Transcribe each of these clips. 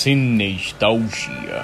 Cinestalgia.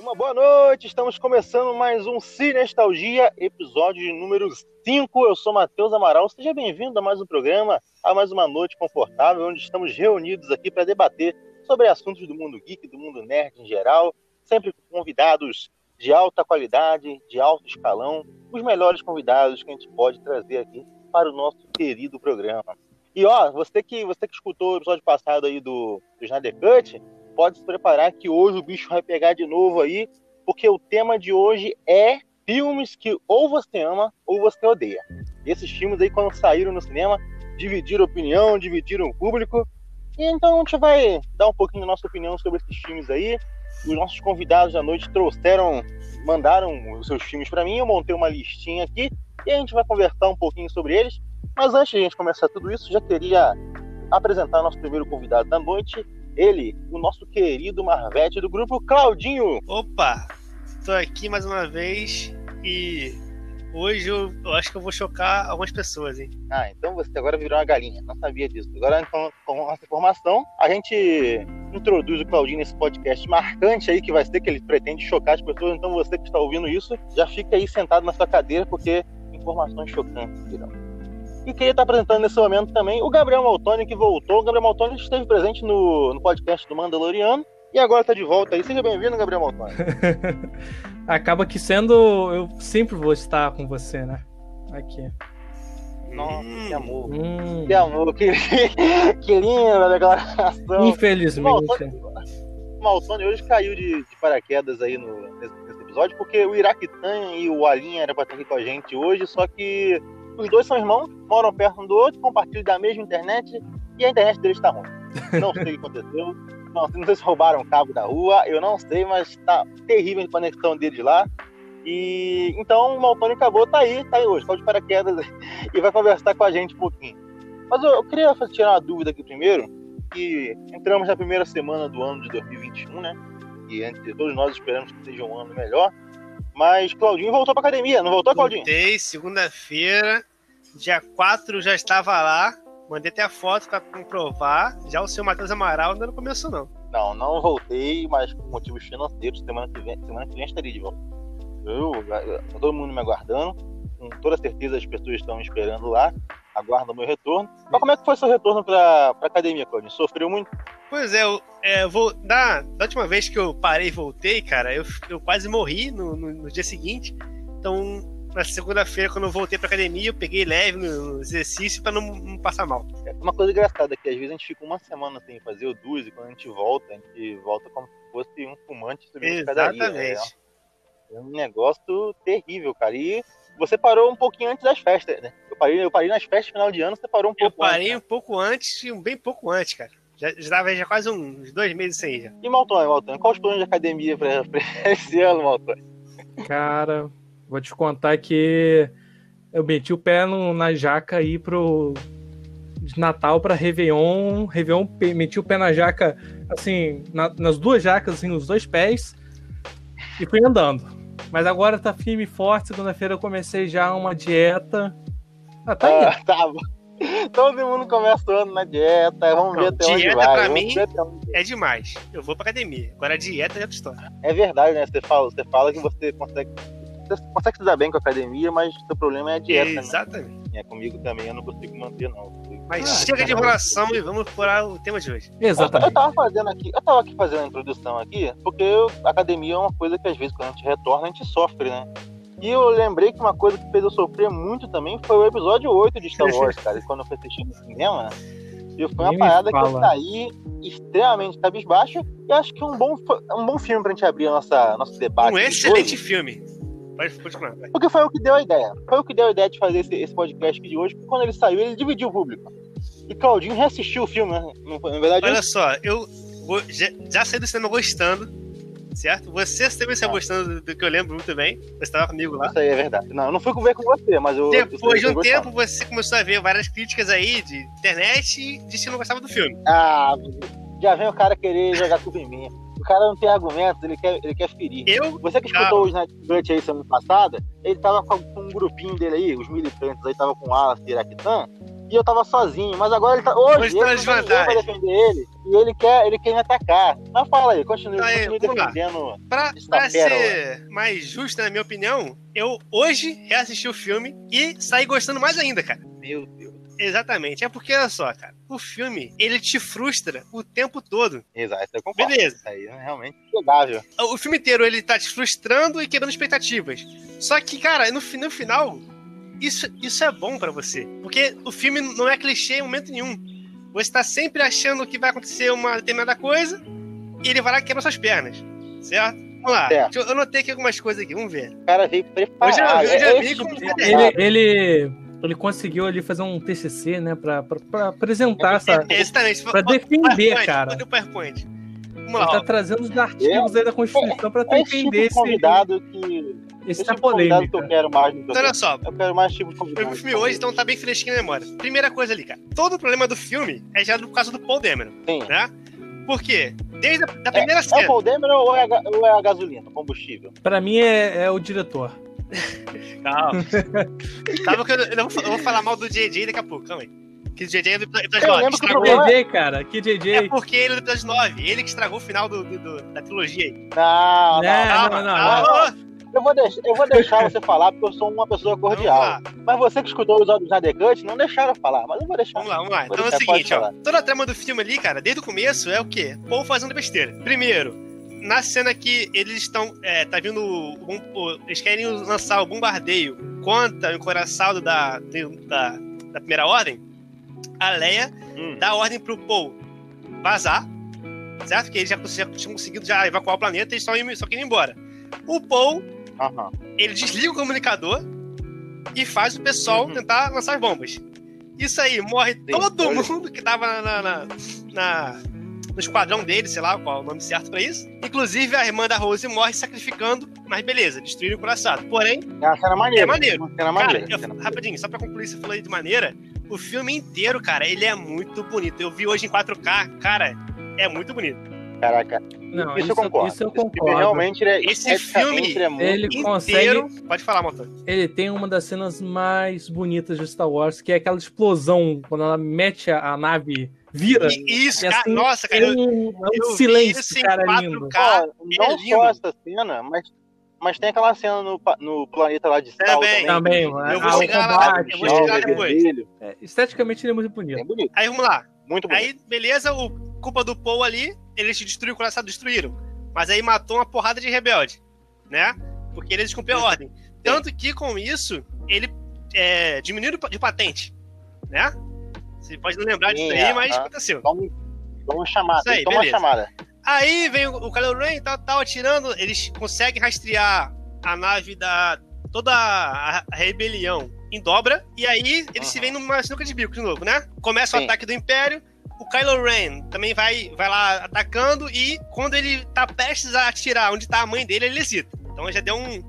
Uma boa noite, estamos começando mais um Cinestalgia, episódio número 5. Eu sou Matheus Amaral, seja bem-vindo a mais um programa, a mais uma noite confortável, onde estamos reunidos aqui para debater sobre assuntos do mundo geek, do mundo nerd em geral, sempre com convidados de alta qualidade, de alto escalão, os melhores convidados que a gente pode trazer aqui para o nosso querido programa. E ó, você que você que escutou o episódio passado aí do, do Snyder Cut, pode se preparar que hoje o bicho vai pegar de novo aí, porque o tema de hoje é filmes que ou você ama ou você odeia. Esses filmes aí quando saíram no cinema dividiram opinião, dividiram o público. E então a gente vai dar um pouquinho da nossa opinião sobre esses filmes aí, os nossos convidados da noite trouxeram, mandaram os seus filmes para mim, eu montei uma listinha aqui e a gente vai conversar um pouquinho sobre eles. Mas antes de a gente começar tudo isso, já queria apresentar nosso primeiro convidado da noite, ele, o nosso querido Marvete do grupo Claudinho. Opa, estou aqui mais uma vez e hoje eu, eu, acho que eu vou chocar algumas pessoas, hein? Ah, então você agora virou uma galinha, não sabia disso. Agora, com, com essa informação, a gente introduz o Claudinho nesse podcast marcante aí que vai ser que ele pretende chocar as pessoas. Então você que está ouvindo isso, já fica aí sentado na sua cadeira porque informações chocantes virão. E queria estar apresentando nesse momento também o Gabriel Maltoni, que voltou. O Gabriel Maltoni esteve presente no, no podcast do Mandaloriano e agora está de volta aí. Seja bem-vindo, Gabriel Maltoni. Acaba que sendo. Eu sempre vou estar com você, né? Aqui. Nossa, hum. que amor. Hum. Que amor, que, que linda declaração. Infelizmente. O Maltoni hoje caiu de, de, paraquedas aí no, nesse, nesse, episódio, porque o Iraquitan e o Alinha eram pra estar aqui com a gente hoje, só que os dois são irmãos, moram perto um do outro, compartilham da mesma internet e a internet deles tá ruim. Não sei o que aconteceu. Não, sei se roubaram o cabo da rua, eu não sei, mas tá terrível a conexão deles lá. E então o Maltoni acabou, tá aí, tá aí hoje, só de paraquedas e vai conversar com a gente um pouquinho. Mas eu, eu queria tirar uma dúvida aqui primeiro, que entramos na primeira semana do ano de 2021, né? E entre todos nós esperamos que seja um ano melhor. Mas Claudinho voltou pra academia, não voltou, Claudinho? Voltei, segunda-feira, dia 4 já estava lá, mandei até a foto para comprovar. Já o seu Matheus Amaral ainda não começou, não. Não, não voltei, mas por motivos financeiros, semana que vem, semana que vem estarei de volta. Eu, todo mundo me aguardando. Com toda certeza as pessoas estão me esperando lá. Aguardam o meu retorno. Mas como é que foi seu retorno pra, pra academia, Claudio? Sofreu muito? Pois é, eu, é, vou. Da, da última vez que eu parei e voltei, cara, eu, eu quase morri no, no, no dia seguinte. Então, na segunda-feira, quando eu voltei pra academia, eu peguei leve no exercício pra não, não, passar mal. É uma coisa engraçada que às vezes a gente fica uma semana sem fazer o duas e quando a gente volta, a gente volta como se fosse um fumante subindo Exatamente. Escadaria, né? É um negócio terrível, cara. E você parou um pouquinho antes das festas, né? Eu parei, eu parei nas festas final de ano, você parou um pouco antes. Eu parei antes, um pouco antes, bem pouco antes, cara. Já estava já quase uns dois meses sem ir. Já. E Maltônio, Maltônio, qual os planos de academia para esse ano, Maltônio? Cara, vou te contar que eu meti o pé no, na jaca aí pro de Natal para Réveillon. Réveillon, meti o pé na jaca, assim, na, nas duas jacas, assim, nos dois pés, e fui andando. Mas agora tá firme e forte. Segunda-feira eu comecei já uma dieta. Ah, tá aí. Ah, tá Todo mundo começa o ano na dieta. Vamos Não, ver até onde vai. Pra mim é demais. Eu vou pra academia. Agora a dieta é outra história. É verdade, né? Você fala, você fala que você consegue você consegue se dar bem com a academia, mas o seu problema é a dieta. Né? Exatamente. Né? É, comigo também eu não consigo manter, não. Mas ah, chega de enrolação e vamos explorar o tema de hoje. Exatamente. Eu, tava fazendo aqui, eu tava aqui fazendo a introdução aqui, porque eu, a academia é uma coisa que às vezes quando a gente retorna, a gente sofre, né? E eu lembrei que uma coisa que fez eu sofrer muito também foi o episódio 8 de Star Wars, cara. E quando eu fui assistir no cinema, e foi uma Nem parada que eu saí extremamente cabisbaixo. E acho que é um bom, um bom filme pra gente abrir a nossa, nosso debate. Um excelente filme. Pode continuar. Porque foi o que deu a ideia. Foi o que deu a ideia de fazer esse, esse podcast de hoje, porque quando ele saiu, ele dividiu o público. E Claudinho reassistiu o filme, né? Na verdade. Olha só, eu já, já saí do cinema gostando, certo? Você também saiu ah. gostando do que eu lembro muito bem. Você estava comigo lá. Isso aí é verdade. Não, eu não fui ver com você, mas eu. Depois eu de um tempo, você começou a ver várias críticas aí de internet e disse que não gostava do filme. Ah, já vem o cara querer jogar tudo em mim. O cara não tem argumentos, ele quer, ele quer ferir. Eu? Você que escutou o Cut aí semana passada, ele tava com, um grupinho dele aí, os militantes aí, tava com o Alas e Iraquitan, e eu tava sozinho. Mas agora ele tá. Hoje, Hoje tá ele de não tem ninguém pra defender ele. E ele quer, ele quer me atacar. Mas fala aí, continue, Tá aí, continue defendendo. Pra, pra ser mais justo, na minha opinião, eu hoje reassisti o filme e saí gostando mais ainda, cara. Meu Deus. Exatamente. É porque, olha só, cara, o filme, ele te frustra o tempo todo. Exato, eu concordo. Beleza. Isso aí é realmente jogável. O filme inteiro, ele tá te frustrando e quebrando expectativas. Só que, cara, no, no final, isso, isso é bom pra você. Porque o filme não é clichê em momento nenhum. Você tá sempre achando que vai acontecer uma determinada coisa e ele vai lá e quebra suas pernas. Certo? Vamos lá. Certo. Deixa Eu eu notei aqui algumas coisas aqui, vamos ver. O cara veio preparado. Eu já- eu já É vi como de ele-. Ele, ele, ele conseguiu ali fazer um TCC, né, pra, pra, pra apresentar essa. É, exatamente. Pra Bota- defender, PowerPoint, cara. o PowerPoint. Vamos Ele lá, tá ó. trazendo os artigos aí da Constituição pra É esse tipo defender de esse, convidado que. esse da tipo convidado que eu quero mais no Então, olha só, Eu quero mais tipo de Eu convidado. vi o filme hoje, então tá bem fresquinho na memória. Primeira coisa ali, cara. Todo o problema do filme é já por causa do Paul Dameron, Sim. né? Por quê? Desde a da primeira É o cena. Paul Dameron ou é a, ou é a gasolina, o combustível? Pra mim é, é o diretor. Calma. Calma que eu, eu não vou, eu vou falar mal do JJ daqui a pouco, calma aí. Que o JJ é do episódio Eu 9. lembro que o estragou. problema- JJ, cara, que JJ. É porque ele é do episódio 9. Ele que estragou o final do, do- do- da trilogia aí. Não, não. É, Calma, não, não, calma. Eu vou, deixar, eu vou deixar você falar porque eu sou uma pessoa cordial. Mas você que escutou os áudios da The Cut, não deixaram falar, mas eu vou deixar. vamos lá, vamos lá. Vou Então é o deixar, seguinte, ó. Toda a trama do filme ali, cara, desde o começo, é o quê? Paul fazendo besteira. Primeiro, na cena que eles estão. É, tá vindo. o- eles querem lançar o bombardeio contra o encoraçado da, da, da primeira ordem. A Leia Hum. dá ordem pro Paul vazar. Certo? Que eles já, já tinham conseguido já evacuar o planeta e eles só, só queriam ir embora. O Paul, ele desliga o comunicador e faz o pessoal Uhum. tentar lançar as bombas. Isso aí, morre todo olha. mundo que tava na, na- na- no esquadrão dele, sei lá qual é o nome certo pra isso. Inclusive a irmã da Rose morre sacrificando, mas beleza, destruíram o coraçado. Porém, É uma cena maneira. É maneiro. Uma cena cara, maneira. eu- maneira. rapidinho, só pra concluir, você falou aí de maneira, o filme inteiro, cara, ele é muito bonito. Eu vi hoje em 4K, cara, é muito bonito. Caraca, Não, isso, eu concordo. Isso eu Esse filme concordo. realmente ele é, Esse filme, ele é muito. Ele inteiro. consegue. Pode falar, motor. Ele tem uma das cenas mais bonitas de Star Wars, que é aquela explosão, quando ela mete a, a nave, vira. E- Isso, E cara, assim, nossa, cara, é eu, um, é eu um vi silêncio, isso em cara, 4K. lindo. Cara, não é lindo. só essa cena, mas, mas tem aquela cena no, no planeta lá de Sal Também. Também, Eu ah, vou chegar lá, combate, eu vou chegar ó, depois. é, esteticamente ele é muito bonito. Bem bonito, Aí vamos lá. muito bonito. Aí, beleza, o culpa do Paul ali, eles destruíram o coração, destruíram. Mas aí matou uma porrada de rebelde, né? Porque eles descumpriram a ordem. Tanto que com isso, ele é, diminuiu de patente, né? Você pode não lembrar disso Sim, aí, mas aconteceu. Uma chamada, Isso aí, toma beleza. chamada. Aí vem o o Kylo Ren, tal, tal, atirando. Eles conseguem rastrear a nave da. toda a, rebelião em dobra. E aí eles se Aham. veem numa sinuca de bico de novo, né? Começa o Sim. ataque do Império. O Kylo Ren também vai, vai lá atacando. E quando ele tá prestes a atirar onde tá a mãe dele, ele hesita. Então já deu um,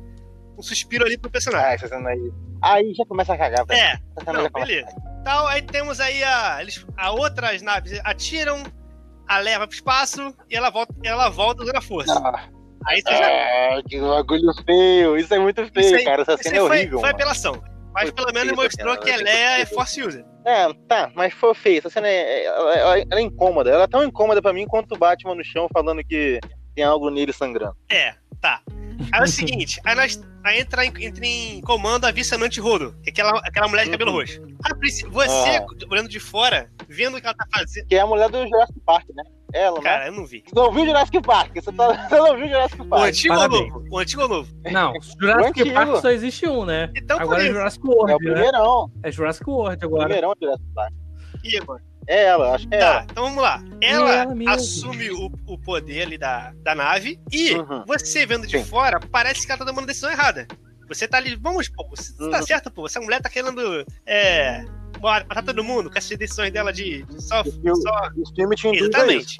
um suspiro ali pro personagem. Ah, aí. Aí já começa a cagar, velho. É, cena não, beleza. Tal, aí temos aí a, eles, a outras naves atiram, a leva pro espaço e ela volta, ela volta usando a força. Ah, Aí você já ah, que bagulho feio. Isso é muito feio, aí- cara. Essa cena é foi, horrível. foi mano. apelação. Mas Foi pelo menos mostrou que a Leia é Force User. É, tá, mas foi feio. Essa cena é, ela, ela- ela é incômoda. Ela é tão incômoda pra mim quanto o Batman no chão falando que tem algo nele sangrando. É, tá. Aí é o seguinte, aí, nós, aí entra, em, entra em comando a vice-amante Rodo, que é aquela, aquela mulher de cabelo Uhum. roxo. A princípio, você, Ah. olhando de fora, vendo o que ela tá fazendo. Que é a mulher do Jurassic Park, né? Ela, né? Cara, eu não vi. Você não viu Jurassic Park? Você, tá, você não viu Jurassic O Park? antigo ou parabéns. novo? O antigo ou novo? Não, Jurassic antigo. Park só existe um, né? Então, Agora é. Jurassic É o World, né? primeirão. É Jurassic World O agora. primeirão de Jurassic Park. Igor. É ela, acho que é Tá, ela. então vamos lá. Ela, ela assume o, o poder ali da, da nave e Uhum. você vendo de Sim. fora, parece que ela tá tomando decisão errada. Você tá ali, vamos, pô, você tá Uhum. certo, pô. Essa mulher tá querendo é, matar todo mundo com essas decisões dela de, de só, Eu- só. Exatamente.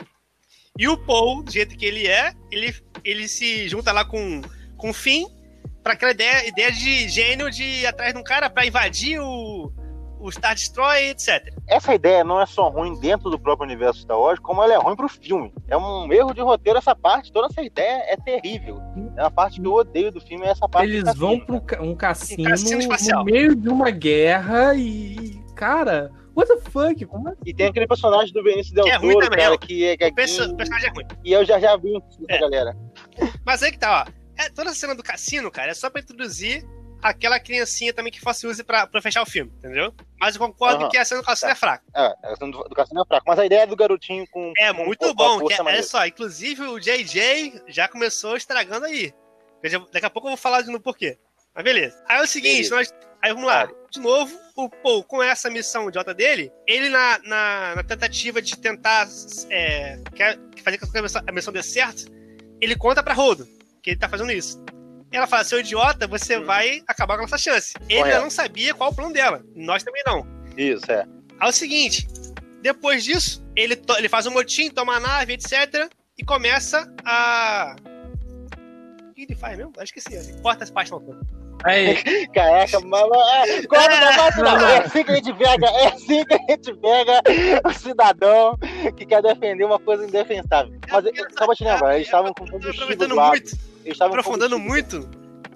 E o Paul, do jeito que ele é, ele, ele se junta lá com, com o Finn pra aquela ideia, ideia de gênio de ir atrás de um cara pra invadir o, o Star Destroyer, etc. Essa ideia não é só ruim dentro do próprio universo Star Wars, como ela é ruim pro filme. É um erro de roteiro essa parte, toda essa ideia é terrível. É uma parte que eu odeio do filme, é essa parte Eles vão cassino. pra um cassino, Um cassino espacial. no meio de uma guerra e. Cara, what the fuck? Como é? E tem aquele personagem do Benício Del Que é ruim Toro, também, cara, ó. que é gaguinho, o personagem é ruim. e eu já já vi isso, É. galera. Mas aí que tá, ó. É, toda a cena do cassino, cara, é só pra introduzir aquela criancinha também que fosse use pra, pra fechar o filme, entendeu? Mas eu concordo Aham. que a cena do cassino Tá. é fraca. É, do, cassino é fraco. Mas a ideia do garotinho com. É com- muito com bom. é olha só, inclusive o JJ já começou estragando aí. Daqui a pouco eu vou falar de no porquê. Mas beleza. Aí é o seguinte, Beleza. nós, aí vamos lá. De novo, o Paul, com essa missão idiota dele, ele na, na, na tentativa de tentar é, quer fazer com que a missão, a missão dê certo, ele conta pra Rodo que ele tá fazendo isso. Ela fala, seu idiota, você Hum. vai acabar com a nossa chance. Ele Correto. não sabia qual o plano dela. Nós também não. Isso, é. Aí é o seguinte, depois disso, ele, to- ele faz um motim, toma a nave, etc. E começa a. O que ele faz mesmo? Acho que esqueci. Corta essa parte não. Aí, Caraca, mas. É, corta o negócio, não. É assim que a gente pega, é assim que a gente pega o cidadão que quer defender uma coisa indefensável. Mas eh, só pra te lembrar, eles estavam com combustível do lado. muito, Eles estavam aprofundando muito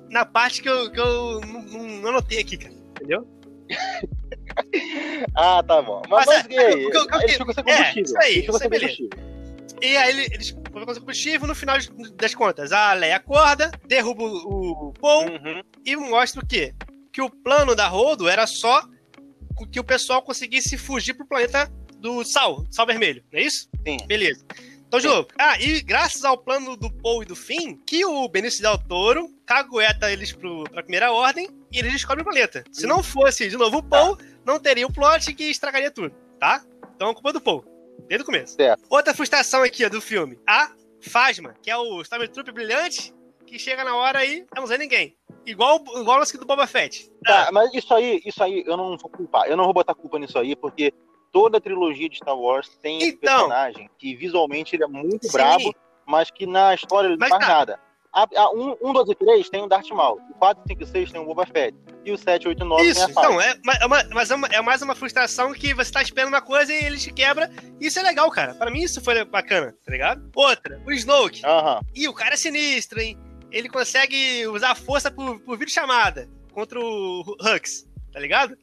na parte que eu, que eu não, não- anotei aqui, cara. Entendeu? Ah, tá bom. Mas, Mas, mas e aí? o que eu- o que eu- Eles ficam sem é, isso aí, Eles ficam isso sem aí, beleza. combustível. E aí ele- eles colocam o combustível, no final das contas, a Leia acorda, derruba o, o Paul Uhum. e mostra o quê? Que o plano da Rodo era só que o pessoal conseguisse fugir pro planeta do Sal, Sal Vermelho, não é isso? Sim. Beleza. Então, de novo. Ah, e graças ao plano do Paul e do Finn, que o Benício Del Toro cagueta eles pro, pra primeira ordem e eles descobrem o planeta. Se não fosse, de novo, o Paul, não teria o plot que estragaria tudo, tá? Então, a culpa é do Paul. Desde o começo. Certo. Outra frustração aqui, ó, do filme. A Phasma, que é o Stormtrooper brilhante, que chega na hora e não usa ninguém. Igual, igual o lance do Boba Fett. Tá, mas isso aí, isso aí eu não vou culpar. Eu não vou botar culpa nisso aí, porque toda a trilogia de Star Wars tem esse Então. personagem que visualmente ele é muito Sim. brabo, mas que na história ele não Mas faz tá. nada. A, a, um, um, dois e três tem o Darth Maul. O 4, 5 e 6 tem o Boba Fett. E o 7, 8 e 9 Isso, tem a Phasma. então, é, ma- é uma- mas é, uma- é mais uma frustração que você tá esperando uma coisa e ele te quebra. E isso é legal, cara. Pra mim isso foi bacana, tá ligado? Outra, o Snoke. Aham. E o cara é sinistro, hein? Ele consegue usar a força por, por videochamada contra o Hux, tá ligado?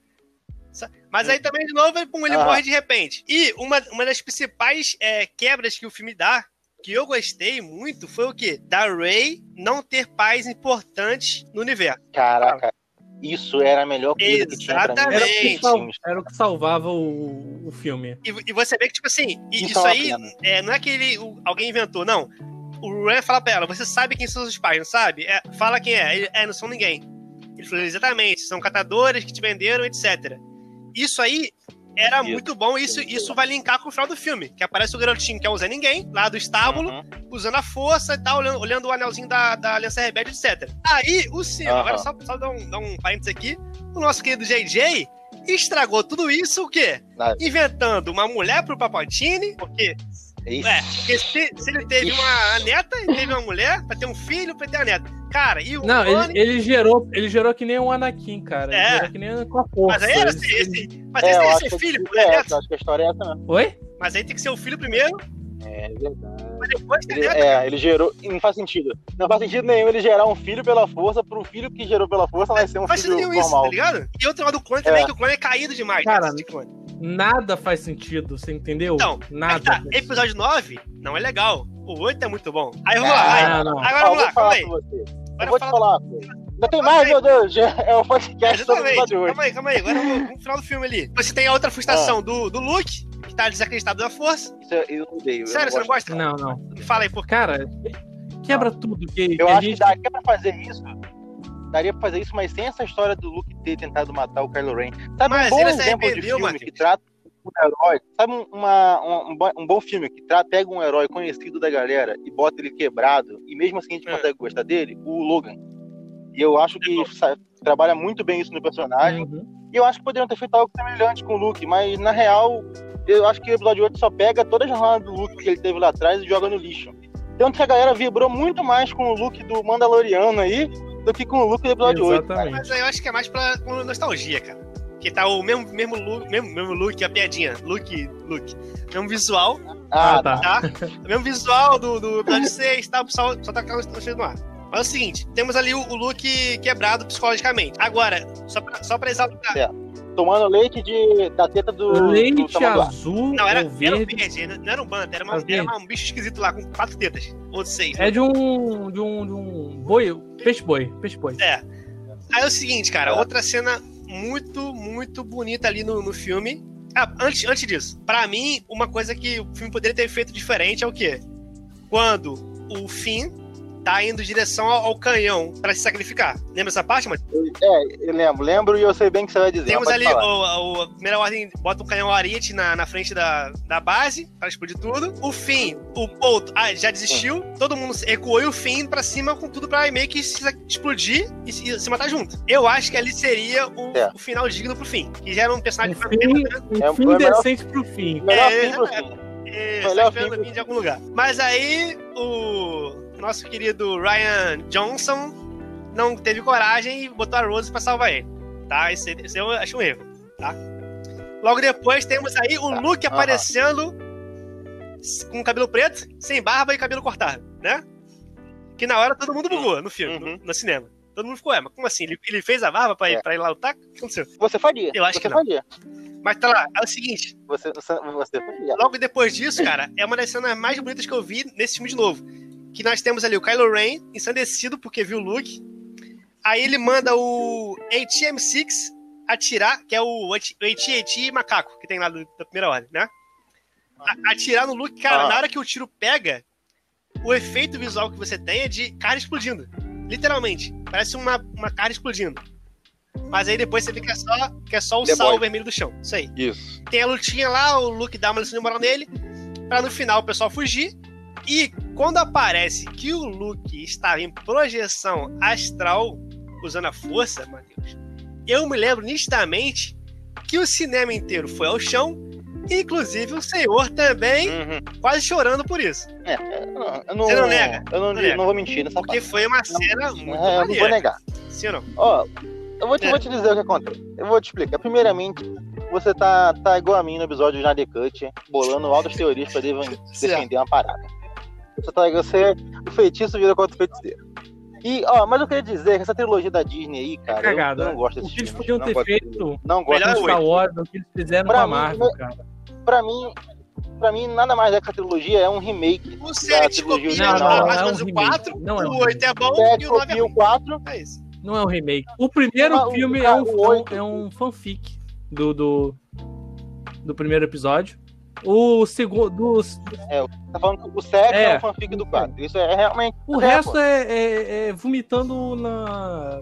Mas aí também, de novo, ele, pum, ele morre de repente. E uma, uma das principais é, quebras que o filme dá, que eu gostei muito, foi o quê? Da Rey não ter pais importantes no universo. Caraca, isso era a melhor coisa que tinha pra mim. era, o Exatamente. que sal- era o que salvava o, o filme. E, e você vê que, tipo assim, e Isso isso, é aí é, não é que ele, o- alguém inventou, não. O Ryan fala pra ela, você sabe quem são seus pais, não sabe? É, fala quem é. Ele, é, não são ninguém. Ele falou, exatamente, são catadores que te venderam, etc. Isso aí era Isso. muito bom, isso, isso vai linkar com o final do filme, que aparece o garotinho que é o Zé Ninguém, lá do estábulo, Uhum. usando a força e tal, olhando, olhando o anelzinho da, da Aliança Rebelde, etc. Aí, o cinema, Aham. agora só, só dar, um, dar um parênteses aqui, o nosso querido JJ estragou tudo isso, o quê? Inventando uma mulher pro Papatini, porque, Isso. é, porque se, se ele teve uma neta, ele teve uma mulher, pra ter um filho, pra ter a neta. Cara, e o Não, ele, ele gerou, ele gerou que nem um Anakin, cara. Ele É. gerou que nem com a força. Mas aí era Ele- esse, esse, mas É, esse eu tem que ser filho, é, essa, neto? acho que a história é essa mesmo. Oi? Mas aí tem que ser o filho primeiro, É verdade. mas depois Ele, neto. é, ele gerou. Não faz sentido. Não faz sentido nenhum ele gerar um filho pela força pro filho que gerou pela força nascer um Faz filho sentido isso, normal. tá ligado? E outro lado do clone também, É. que o clone é caído demais. Cara, né, esse. Nada faz sentido, você entendeu? Então, Nada. Aí tá, episódio 9 não é legal. O 8 é muito bom. Aí vamos Ah, lá, vai. não, não. Agora eu vamos lá, calma aí. Eu vou te fala- falar. pô. Ainda tem mais, meu Deus. já É o podcast sobre o Exatamente. episódio 8. Calma aí, calma aí. Agora vamos pro final do filme ali. Você tem a outra frustração do, do Luke, que tá desacreditado da força. Isso eu, eu odeio. Sério, eu você não gosta? Não, não. Me fala aí, por? Cara, quebra tudo que, Eu que acho gente. que daria pra fazer isso. Daria pra fazer isso, mas sem essa história do Luke ter tentado matar o Kylo Ren. Sabe Mas um bom exemplo de filme Matheus. que trata um herói? Sabe um, uma- um, um bo- bom filme que pega um herói conhecido da galera e bota ele quebrado e mesmo assim a gente É. consegue gostar dele? O Logan. E eu acho que sa- trabalha muito bem isso no personagem. Uhum. E eu acho que poderiam ter feito algo semelhante com o Luke, mas na real, eu acho que o episódio 8 só pega toda a jornada do Luke que ele teve lá atrás e joga no lixo. Tanto que a galera vibrou muito mais com o Luke do Mandaloriano aí do que com o Luke do episódio 8. cara. Exatamente. Mas aí eu acho que é mais pra nostalgia, cara. Que tá o mesmo, mesmo look, mesmo, mesmo look, a piadinha. Look, look. Mesmo visual, Ah, Ah, tá. tá. tá? mesmo visual do, do episódio 6, tá? O pessoal só tá aquela notícia no ar. Mas é o seguinte, temos ali o, o look quebrado psicologicamente. Agora, só pra, só pra exaltar. Tomando leite de, da teta do. do Leite tamanduá. azul Não, era, ou era um verde. verde, não era um banta, era, uma, era um bicho esquisito lá, com quatro tetas. Ou seis. É de um. de um. de um boi. Peixe boi. Peixe boi. É. Aí é o seguinte, cara, É. outra cena muito, muito bonita ali no, no filme. Ah, antes, antes disso, pra mim, uma coisa que o filme poderia ter feito diferente é o quê? Quando o Finn tá indo em direção ao, ao canhão pra se sacrificar. Lembra essa parte, mano? É, eu lembro, lembro e eu sei bem o que você vai dizer. Temos mas ali o, o- a primeira ordem, bota um canhão Ariete na, na frente da, da base pra explodir tudo. O Finn, o Paul ah, já desistiu, todo mundo recuou e o Finn pra cima com tudo pra meio que se explodir e se, e se matar junto. Eu acho que ali seria o, É. o final digno pro Finn, que já era um personagem Um pra fim, É, um fim melhor- decente pro fim. Melhor é, fim pro é, fim. é, Melhor tá esperando fim pro vir de algum lugar. Mas aí o nosso querido Ryan Johnson não teve coragem e botou a Rose pra salvar ele. Tá? Isso, isso eu acho um erro. Tá? Logo depois temos aí o Tá. Luke Aham. aparecendo com cabelo preto, sem barba e cabelo cortado, né? Que na hora todo mundo bugou no filme, Uhum. no, no cinema. Todo mundo ficou, é, mas como assim? Ele, ele fez a barba pra, ir, É. pra ir lá lutar? O que aconteceu? Você faria. Eu acho você que não. faria. Mas tá lá, é o seguinte, Você, você, você faria. Logo depois disso, cara, é uma das cenas mais bonitas que eu vi nesse filme de novo. Que nós temos ali o Kylo Ren, ensandecido porque viu o Luke. Aí ele manda o ATM-6 atirar, que é o AT-AT macaco, que tem lá do- da primeira ordem, né? A- atirar no Luke, cara, Ah. na hora que o tiro pega, o efeito visual que você tem é de carne explodindo. Literalmente. Parece uma, uma carne explodindo. Mas aí depois você vê que é só, que é só o The sal Boy. vermelho do chão. Isso aí Isso. tem a lutinha lá, o Luke dá uma lição de moral nele, pra no final o pessoal fugir. E quando aparece que o Luke estava em projeção astral, usando a força, Matheus, eu me lembro nitidamente que o cinema inteiro foi ao chão, inclusive o senhor também Uhum. quase chorando por isso. É, eu não, eu não, Você não nega? Eu não, Não nega. não vou mentir nessa Porque parte. foi uma cena muito É, eu não vou negar. Sim ou não? Ó, eu vou te, É. vou te dizer o que aconteceu. Eu vou te explicar. Primeiramente, você tá, tá igual a mim no episódio de Nadia Cut, bolando altas teorias pra defender uma parada. Você tá você, o feitiço vira contra o feiticeiro. E, ó, mas eu queria dizer que essa trilogia da Disney aí, cara, eu, Cagada. eu não gosto desse que eles filme. podiam não ter feito filme. Não gosto Melhor oito. Star Wars, o que eles fizeram Pra com a mim, Marvel, né? cara. Pra mim, pra mim, nada mais é que essa trilogia é um remake. O 7 trilogia copia não, menos é um o remake. 4, Não é o 8 é bom e o 9 é ruim. 4. É isso. Não é um remake. O primeiro o- filme é um, o é um- é um fanfic do, do, do primeiro episódio. O segundo. Tá falando que o 7 é, É. um fanfic do 4. Isso é realmente. O é, resto é, é- é vomitando na.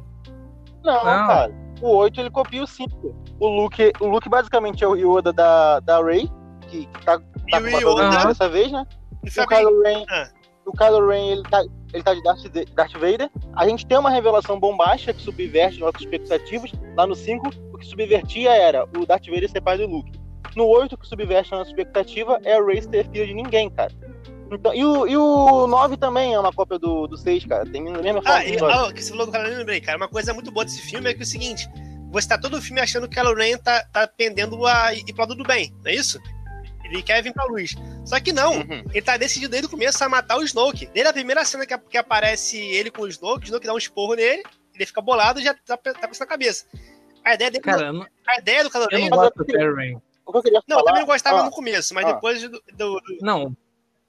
Não, Não. cara. O 8 ele copia o 5. O Luke, o Luke basicamente é o Yoda da, da Rey, que, tá, E tá o com uma dessa vez, né? E O Kylo Ren, Ah. o Kylo Ren ele, tá, ele tá de Darth, Darth Vader. A gente tem uma revelação bombástica que subverte nossas expectativas. Lá no 5, o que subvertia era o Darth Vader ser pai do Luke. No 8, o que subverte a nossa expectativa é a Rey ser filha de ninguém, cara. Então, e, o, e o 9 também é uma cópia do, do 6, cara. Tem a mesma forma Ah, e, ah, que você falou do Ren, eu lembrei, cara. Uma coisa muito boa desse filme é que é o seguinte: você tá todo o filme achando que o Kylo Ren tá, tá pendendo a ir pro lado do bem, não é isso? Ele quer vir pra luz. Só que não, Uhum. ele tá decidido desde o começo a matar o Snoke. Desde a primeira cena que, que aparece ele com o Snoke, o Snoke dá um esporro nele, ele fica bolado e já tá, tá com isso na cabeça. A ideia, dele, Cara, eu não, a ideia do Kylo eu Ren. não gosto do Kylo Ren. O que eu queria Não, eu falar, também não gostava ó, no começo, mas ah. depois do, do- Não,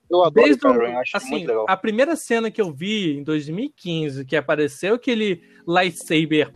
Eu adoro desde o Kylo acho assim, muito legal. a primeira cena que eu vi em 2015, que apareceu aquele lightsaber,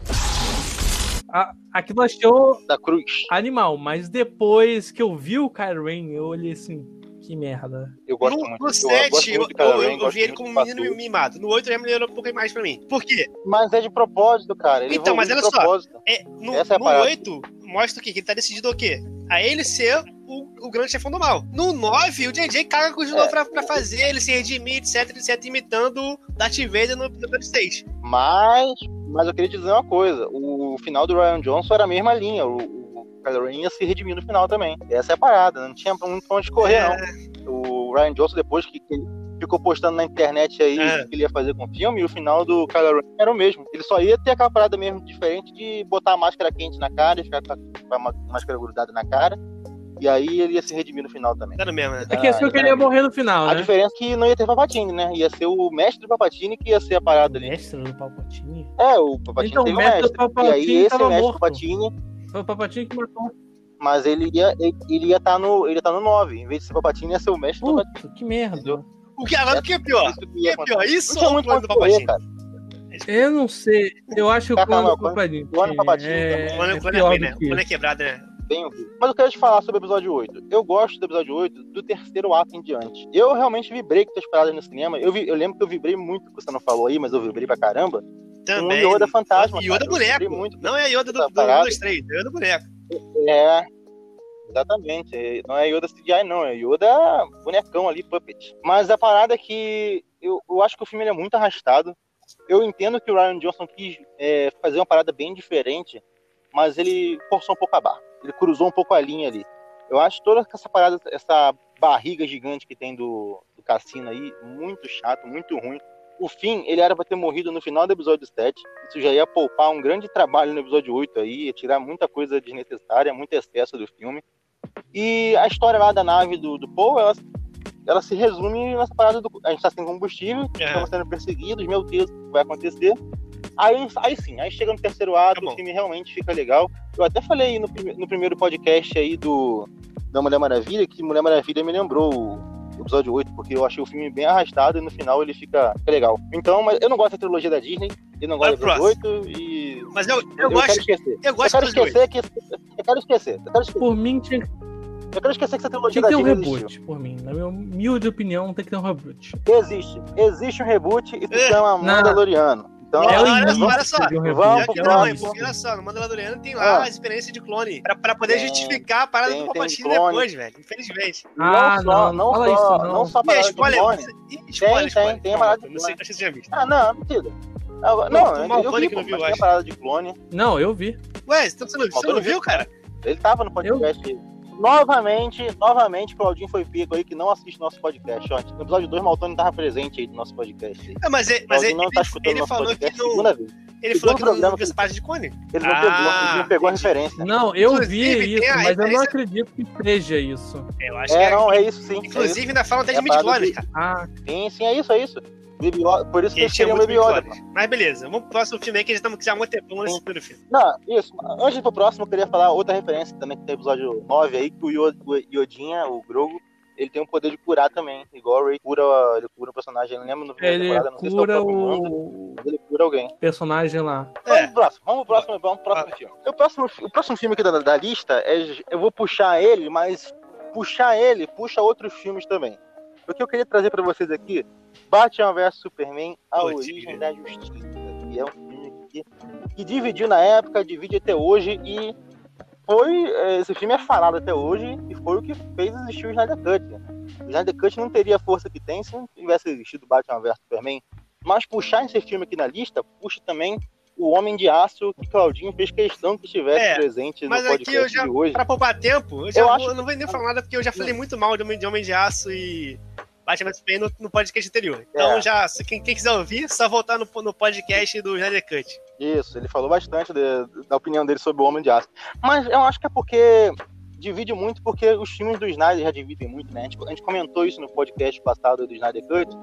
a, aquilo achou Da Cruz. animal, mas depois que eu vi o Kylo Ren, eu olhei assim, que merda. Eu gosto no, muito. no eu 7, gosto eu, eu- eu gosto vi ele como um menino mimado. No 8 já melhorou um pouco mais pra mim. Por quê? Mas é de propósito, cara. Ele Então, mas olha só. É, no, Essa é no parada. 8, mostra o quê? Que ele tá decidido o quê? A ele ser o, o grande chefão do mal. No 9, o JJ caga com o Juno É. pra, pra fazer ele se redimir, etc, etc, imitando o Darth Vader no episódio 6. Mas, mas eu queria te dizer uma coisa. O final do Ryan Johnson era a mesma linha. O, o Kylo Ren ia se redimir no final também. Essa é a parada. Não tinha muito pra onde correr, É. não. O Ryan Johnson, depois que, que ele, ficou postando na internet aí É. o que ele ia fazer com o filme, e o final do Kylo Ren era o mesmo. Ele só ia ter aquela parada mesmo diferente de botar a máscara quente na cara ficar com a, máscara grudada na cara. E aí ele ia se redimir no final também. Tá no mesmo, né? É que esse eu queria morrer no final, A né? diferença é que não ia ter Palpatine, né? Ia ser o mestre do Palpatine que ia ser a parada ali. Mestre do Palpatine. É, o Palpatine Então, teve o mestre do. E aí esse tava mestre do morto. Palpatine, Foi o Palpatine que matou. mas ele ia ele, ele ia estar no ele ia tá no 9, em vez de ser Palpatine ia ser o mestre do Palpatine. Puta, que merda. Entendeu? O que, agora, o que é pior? O que é pior? Isso tinha ou o pra do cara. Eu não sei. Eu acho que o plano calma, do Palpatine. plano do Palpatine é, também. O plano é o é ruim, né? O plano é quebrado, né? Mas eu quero te falar sobre o episódio 8. Eu gosto do episódio 8 do terceiro ato em diante. Eu realmente vibrei com as paradas no cinema. Eu, vi- eu lembro que eu vibrei muito, que você não falou aí, mas eu vibrei pra caramba. Também. Um Yoda fantasma, Yoda cara. Boneco. vibrei muito. Não é Yoda do, essa do, parada. dos três, é Yoda boneco. É. Exatamente. É- Não é Yoda CGI, não. É Yoda bonecão ali, puppet. Mas a parada é que eu, eu acho que o filme é muito arrastado. Eu entendo que o Ryan Johnson quis é, fazer uma parada bem diferente, mas ele forçou um pouco a barra. Ele cruzou um pouco a linha ali. Eu acho toda essa parada, essa barriga gigante que tem do, do cassino aí, muito chato, muito ruim. O fim, ele era pra ter morrido no final do episódio 7. Isso já ia poupar um grande trabalho no episódio 8 aí, ia tirar muita coisa desnecessária, muito excesso do filme. E a história lá da nave do, do Paul, ela, ela se resume nessa parada do. A gente tá sem combustível, É. estamos sendo perseguidos, meu Deus, o que vai acontecer? Aí, aí sim, aí chega no terceiro ato, Tá o filme realmente fica legal. Eu até falei no, no primeiro podcast aí do da Mulher Maravilha que Mulher Maravilha me lembrou o episódio 8, porque eu achei o filme bem arrastado e no final ele fica, legal. Então, mas eu não gosto da trilogia da Disney, eu não gosto do episódio 8 e. Mas eu, eu, Eu, gosto. quero esquecer. Eu Eu gosto quero dos dois. esquecer que. Eu quero esquecer. Eu quero esquecer, Por mim, tinha, eu quero esquecer que essa trilogia tinha que da ter um Disney reboot. Por mim. Na minha humilde opinião, tem que ter um reboot. Existe. Existe um reboot e se É. chama. Mandaloriano. Então, Não, é o olha só, olha só. Vamos pro é não, olha só, no Mandaloriano tem lá Ah. as experiências de clone. Pra, pra poder Tem. justificar a parada Tem- do tem Palpatine clone. depois, velho. Infelizmente. Ah, não só, não, fala só, isso, não. não só E parada de spoiler, clone. spoiler, tem, spoiler. tem Não, parada de Não sei, clone. acho que você já viu. Ah, não, mentira. Ah, Não, Não, o eu, Malfone vi, que pô, não viu, tem parada de clone. Não, eu vi. Ué, você não, você Faltou não viu, cara? Ele tava no podcast. Novamente, novamente, Claudinho foi pego aí que não assiste nosso podcast. Ó. No episódio 2, Maltoni tava presente aí do nosso podcast. Aí. Ah, mas é- mas ele, não tá escutando ele nosso falou que podcast não. segunda vez. Ele Segundo falou que não programa viu essa que- parte de clone. Ele não Ah, pegou, ele não pegou a referência. Não, eu Inclusive, vi isso, mas eu não acredito que seja isso. Eu acho que É, é. não, é isso sim. é Inclusive, ainda falam até de É de- cara. Ah, isso. Sim, sim, é isso, é isso. Baby Yoda- Por isso que Ele eles queriam Baby Yoda. Mas beleza, vamos pro próximo filme aí que já estamos já há muito tempo nesse Sim. primeiro filme. Não, isso. Antes de ir pro próximo, eu queria falar outra referência também, que tem episódio 9 aí, que o Yo- o Yodinha, o Grogo, ele tem o poder de curar também. Igual o Ray cura, ele cura um personagem, eu não lembro no primeiro ele temporada, não sei se é o cura próprio o mas ele cura alguém. personagem lá. Vamos É. pro próximo, vamos pro próximo, vamos pro próximo filme. O próximo, o próximo filme aqui da, da lista, é, eu vou puxar ele, mas puxar ele puxa outros filmes também. O que eu queria trazer pra vocês aqui, Batman vs Superman, A Origem da Justiça, que é um filme que, que dividiu na época, divide até hoje e foi, é, esse filme é falado até hoje e foi o que fez existir o Snyder Cut. né? O Snyder Cut não teria a força que tem se não tivesse existido Batman vs Superman. Mas puxar esse filme aqui na lista, puxa também o Homem de Aço, que Claudinho fez questão que estivesse É, presente no mas aqui podcast eu já- de hoje. Pra poupar tempo, eu já Eu vou- acho- não vou nem falar nada porque eu já falei muito mal de, Homem de Aço e Batman vs Superman no, no podcast anterior. Então É. já, se quem, quem quiser ouvir, só voltar no, no podcast do Snyder Cut. Isso, ele falou bastante de- da opinião dele sobre o Homem de Aço. Mas eu acho que é porque divide muito, porque os filmes do Snyder já dividem muito, né? A gente, a gente comentou isso no podcast passado do Snyder Cut,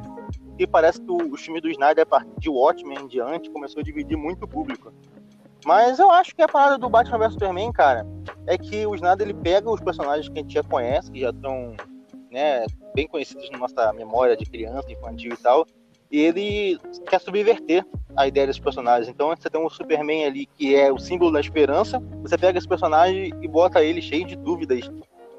e parece que o- os filmes do Snyder, a partir de Watchmen em diante, começou a dividir muito o público. Mas eu acho que a parada do Batman vs Superman, cara, é que o Snyder ele pega os personagens que a gente já conhece, que já estão né, bem conhecidos na nossa memória de criança, infantil e tal, e ele quer subverter a ideia desses personagens. Então você tem um Superman ali que é o símbolo da esperança, você pega esse personagem e bota ele cheio de dúvidas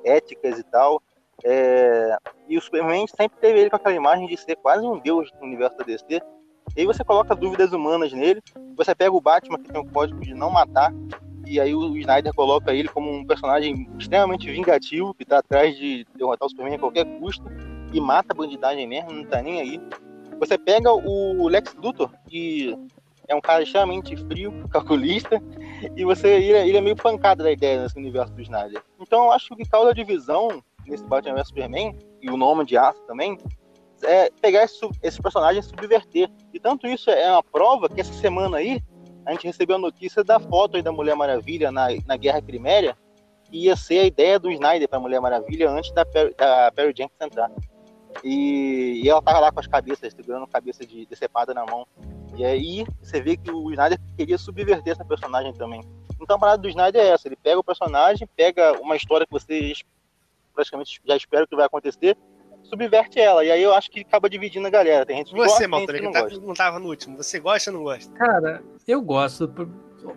éticas e tal. É, E o Superman sempre teve ele com aquela imagem de ser quase um deus no universo da DC. E aí você coloca dúvidas humanas nele, você pega o Batman que tem o código de não matar, e aí o Snyder coloca ele como um personagem extremamente vingativo, que tá atrás de derrotar o Superman a qualquer custo, e mata a bandidagem mesmo, não tá nem aí. Você pega o Lex Luthor, que é um cara extremamente frio, calculista, e você ele, é- ele é meio pancada da ideia nesse universo do Snyder. Então eu acho que causa divisão nesse Batman vs Superman, e o nome de aço também, é pegar esse, esse personagem e subverter. E tanto isso é uma prova que essa semana aí a gente recebeu a notícia da foto da Mulher Maravilha na, na Guerra Criméria, que ia ser a ideia do Snyder para Mulher Maravilha antes da, da Perry Jenkins entrar. E, e, ela tava lá com as cabeças, segurando cabeça de decepada na mão. E aí você vê que o Snyder queria subverter essa personagem também. Então a parada do Snyder é essa, ele pega o personagem, pega uma história que vocês praticamente já esperam que vai acontecer, subverte ela. E aí eu acho que acaba dividindo a galera. Tem gente que Você, gosta, tem gente que não tá, gosta. não tava no último. Você gosta ou não gosta? Cara, eu gosto.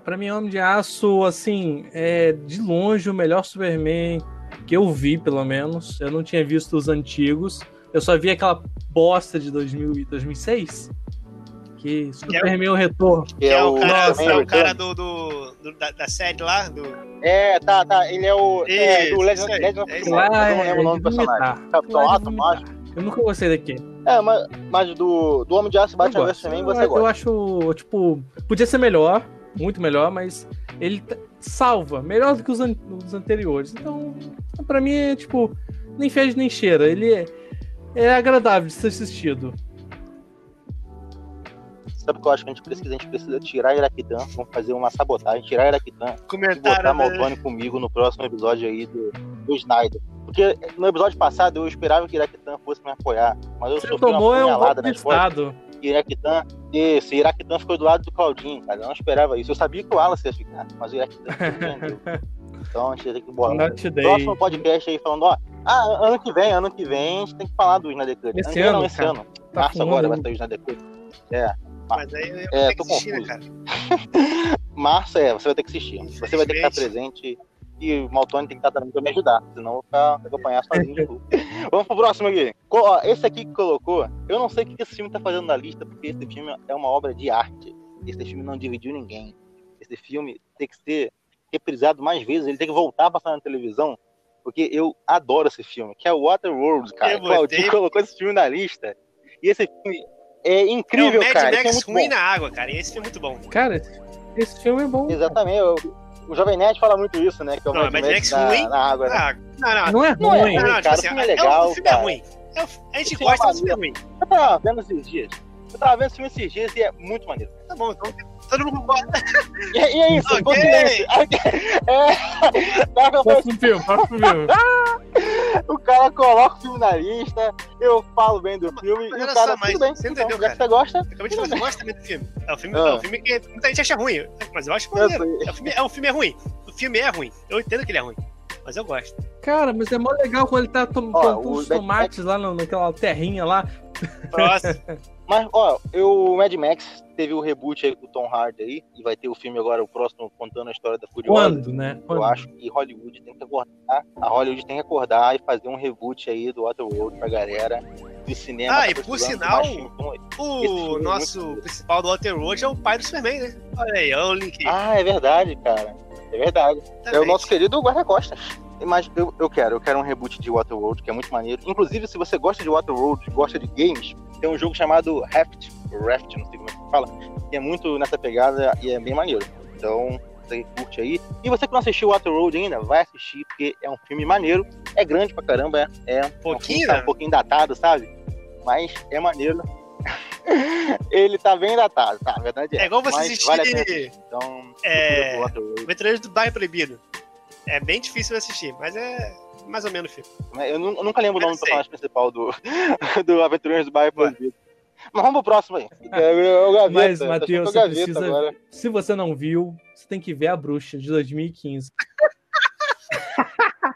Pra mim, Homem de Aço, assim, é de longe o melhor Superman que eu vi, pelo menos. Eu não tinha visto os antigos. Eu só vi aquela bosta de 2000 e 2006. Que Superman o Retorno. Que Que é, o cara, Superman é o cara do, do- do- da, da série lá, do. É, tá, tá. Ele é o. é, do Isso, Legend, isso aí. Legend of É Tomorrow, isso Lá eu não é lembro o nome do personagem. Capitão é vomitar. acho. Eu nunca gostei daquele. É, mas, mas do, do Homem de Aço Eu Batman vs. Superman Eu- você eu, gosta. acho, tipo, podia ser melhor, muito melhor, mas ele salva, melhor do que os, an- os anteriores. Então, pra mim, é tipo, nem fede nem cheira. Ele é, é agradável de ser assistido. Sabe o que eu acho que a gente precisa? A gente precisa tirar Iraquitã, vamos fazer uma sabotagem, tirar Iraquitã e botar Comentário. né? Maltone comigo no próximo episódio aí do, do Snyder. Porque no episódio passado eu esperava que Iraquitã fosse me apoiar, mas eu Você sofri tomou uma é um punhalada de nas costas. estado. E Iraquitã, esse Iraquitã ficou do lado do Claudinho, cara. Eu não esperava isso. Eu sabia que o Wallace ia ficar, mas o Iraquitã. Então a gente tem que bolar. Próximo podcast aí falando, ó. Ah, ano que vem, ano que vem, a gente tem que falar do Snyder Cut. Esse ano não, esse cara. ano. Tá Março agora vai sair o Snyder Cut. É. Mas aí eu É, tenho que assistir, né, confuso. cara? Março é, você vai ter que assistir. Você vai ter que estar presente e o Maltone tem que estar também pra me ajudar, senão eu vou ficar vou acompanhar sozinho de novo. Vamos pro próximo aqui. Esse aqui que colocou, eu não sei o que esse filme tá fazendo na lista, porque esse filme é uma obra de arte. Esse filme não dividiu ninguém. Esse filme tem que ser reprisado mais vezes, ele tem que voltar a passar na televisão, porque eu adoro esse filme, que é o Waterworld, cara. Eu Claudinho botei- colocou esse filme na lista. E esse filme é É o incrível, Mad cara. É Max muito ruim bom. na água, cara. E esse filme é muito bom. Cara, esse, filme é bom. Exatamente. eu- o Jovem Nerd fala muito isso, né? Que é o Não, Mad Mad Max Max na, ruim? na água, né? Não, não. Não é Não é ruim. Não, ruim, não, tipo cara, assim, o filme é é- legal, o filme é cara. ruim. É o- a gente O filme é gosta do filme maneiro. ruim. Eu tava vendo esses dias. Eu tava vendo esse filme esses dias e é muito maneiro. Tá bom, então todo mundo concorda. E, e é isso, ficou Ok. silêncio. É, Tá, falei, Próximo filme, próximo filme. o cara coloca o filme na lista, eu falo bem do filme Mas e o cara, só, mas tudo bem. você então, entendeu, já que cara? você gosta, Eu acabei de falar, eu gosto também do filme. É um filme, Ah. é um filme que muita gente acha ruim, mas eu acho maneiro. É um filme, é um filme é ruim. O filme é ruim. Eu entendo que ele é ruim. Mas eu gosto. Cara, mas é mó legal quando ele tá tom- Ó, plantando o os tomates lá no- naquela terrinha lá. Próximo. Mas, ó, eu, o Mad Max teve o reboot aí com o Tom Hardy aí, e vai ter o filme agora, o próximo, contando a história da Furiosa. Quando, né? Eu Quando? acho que Hollywood tem que acordar. A Hollywood tem que acordar e fazer um reboot aí do Waterworld pra galera do cinema. Ah, tá e por sinal, O é nosso muito- principal do Waterworld é o pai do Superman, né? Olha aí, olha o link aí. Ah, é verdade, cara. É verdade. É o nosso querido guarda-costas. Mas eu, eu quero, eu quero um reboot de Waterworld, que é muito maneiro. Inclusive, se você gosta de Waterworld, gosta de games, tem um jogo chamado Raft, Raft, não sei como é que fala, que é muito nessa pegada e é bem maneiro. Então, você curte aí. E você que não assistiu Waterworld ainda, vai assistir, porque é um filme maneiro. É grande pra caramba, é, é um Pouquinho, filme que tá um pouquinho datado, sabe? Mas é maneiro. Ele tá bem datado, tá? A verdade é. É igual você assistir vale. Então, É. Waterworld. Aventureiros do Bairro Proibido. É bem difícil de assistir, mas é mais ou menos filme. né? Eu, eu nunca lembro o Eu nome do personagem principal do, do Aventureiros do Bairro. Proibido. Mas vamos pro próximo aí. É, é o Gaveta. Mas, Matheus, você é o Gaveta precisa- agora. Se você não viu, você tem que ver a bruxa de 2015.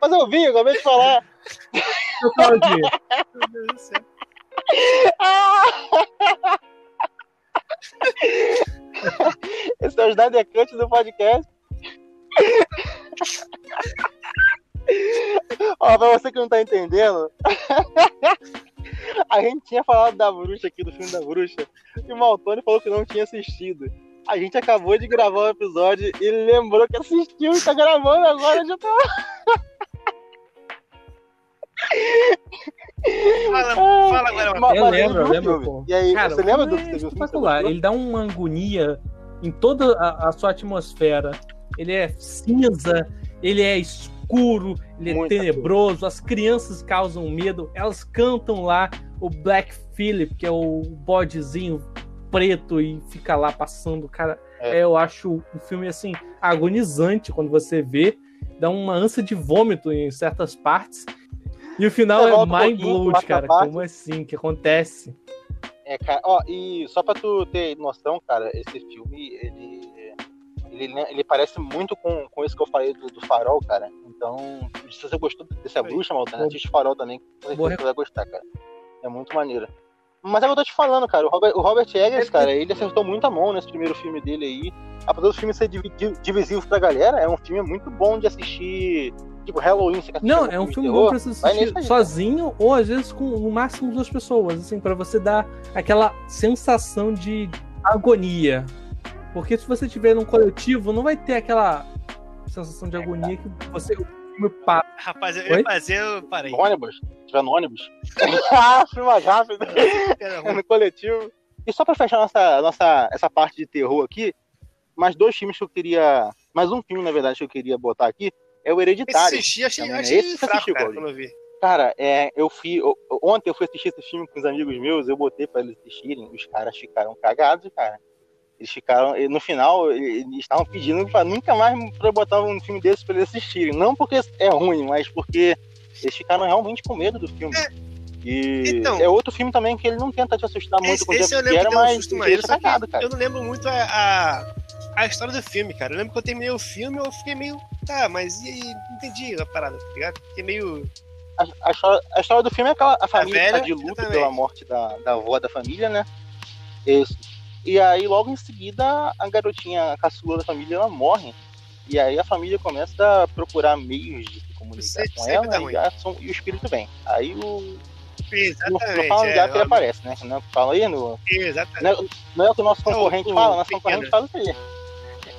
Mas eu vi, eu acabei de falar. Eu falo de- Meu Deus do céu. Esse é o Snyder Cut do podcast. Ó, pra você que não tá entendendo, a gente tinha falado da bruxa aqui, do filme da bruxa, e o Maltoni falou que não tinha assistido. A gente acabou de gravar o episódio e ele lembrou que assistiu e tá gravando agora de novo. Fala, fala agora. Eu mas ele lembro, eu viu lembro, pô. E aí, Cara, você lembra do que é você viu? o filme? espetacular. Ele dá uma agonia em toda a, a sua atmosfera. Ele é cinza, ele é escuro, ele é Muita tenebroso. As crianças causam medo, elas cantam lá. o Black Phillip, que é o bodezinho preto e fica lá passando, cara. É. É, eu acho um filme assim agonizante quando você vê, dá uma ânsia de vômito em certas partes. E o final é um mind quarta cara. Como assim? O que acontece? É, cara, ó, e só pra tu ter noção, cara, esse filme, ele. Ele, né, ele parece muito com, com isso que eu falei do, do Farol, cara. Então, se você gostou desse Oi. Bruxa, Maltana, Boa. assiste Farol também, que você vai gostar, cara. É muito maneiro. Mas é o que eu tô te falando, cara. O Robert, o Robert Eggers, cara, ele acertou muito a mão nesse primeiro filme dele aí. Apesar do filme ser divi- di- divisivo pra galera, é um filme muito bom de assistir. Tipo, Halloween, você quer Não, é um filme terror? bom pra você assistir sozinho ou às vezes com no máximo duas pessoas, assim, pra você dar aquela sensação de agonia. Porque se você tiver num coletivo, não vai ter aquela sensação de agonia que você o filme passa. Rapaz, eu Oi? ia fazer, eu parei. No ônibus? Tiver no ônibus? ah, filme mais rápido. No coletivo. E só pra fechar nossa, nossa, essa parte de terror aqui, mais dois filmes que eu queria. Mais um filme, na verdade, que eu queria botar aqui é o Esse Hereditário. assisti, achei, né? achei Esse você fraco, assistiu, cara, quando eu vi. Cara, é, eu fui. eu- ontem eu fui assistir esse filme com os amigos meus, eu botei pra eles assistirem, os caras ficaram cagados, cara. Eles ficaram. No final, eles estavam pedindo pra nunca mais pra botar um filme desse pra eles assistirem. Não porque é ruim, mas porque eles ficaram realmente com medo do filme. E Então- é outro filme também que ele não tenta te assustar muito Esse, com o esse eu lembro que Pierre, deu um mas susto maneiro, tá que cara. eu não lembro muito a, a, a história do filme, cara. Eu lembro que eu terminei o filme eu fiquei meio. Tá, mas e aí? Não entendi a parada, tá ligado? Fiquei meio. A, a história, a história do filme é aquela a família velha, tá de luto pela morte da, da avó da família, né? Isso. E aí, logo em seguida, a garotinha a caçula da família ela morre. E aí a família começa a procurar meios de se comunicar com ela e, a- e o espírito vem. Aí o. No, Exatamente. no fala é, é, ele ó, aparece, né? Não é o que fala aí? No, exatamente. não, é, não é o que o nosso concorrente o fala, nosso pequeno. concorrente fala isso aí.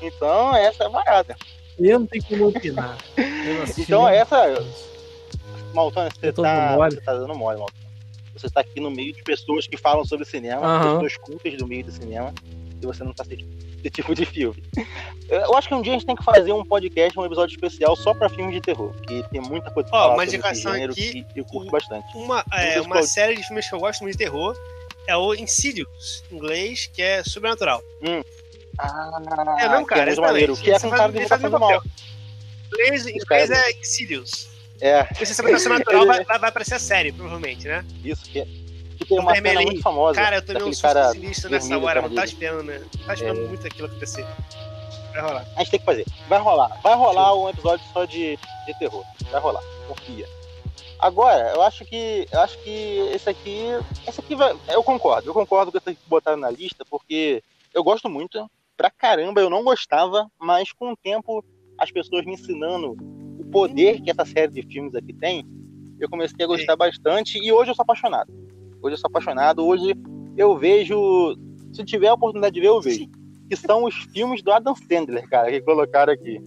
Então, essa é a parada. Eu não tenho como opinar. Não Então, essa- Maltônia, você tá, dando mole. você tá dando mole, Maltônia. Você tá aqui no meio de pessoas que falam sobre cinema, Aham. pessoas cultas do meio do cinema, e você não tá assistindo esse tipo de filme. Eu acho que um dia a gente tem que fazer um podcast, um episódio especial só pra filmes de terror, porque tem muita coisa pra Ó, falar uma sobre esse aqui, que eu curto bastante. Uma, é, uma série de filmes que eu gosto muito de terror é o Insidious, em inglês, que é sobrenatural. Ah, É o mesmo que cara, é muito exatamente. maneiro, que é com cara de mal. Em inglês, inglês é Insidious. É, Se você sabe sobrenatural, vai, vai, vai aparecer a série, provavelmente, né? isso que, que tem O uma cena muito famosa. Cara, eu tomei um susto sinistro nessa hora, eu não perdido. esperando, né? Não tava esperando É. muito aquilo acontecer. Vai rolar. A gente tem que fazer. Vai rolar. Vai rolar um episódio só de, de terror. Vai rolar. Confia. Agora, eu acho que. Eu acho que esse aqui. Esse aqui vai. Eu concordo. Eu concordo com esse que botaram na lista, porque eu gosto muito. Pra caramba, eu não gostava, mas com o tempo, as pessoas me ensinando poder que essa série de filmes aqui tem, eu comecei a gostar bastante e hoje eu sou apaixonado. Hoje eu sou apaixonado. Hoje eu vejo. Se tiver a oportunidade de ver, eu vejo que são os filmes do Adam Sandler, cara, que colocaram aqui.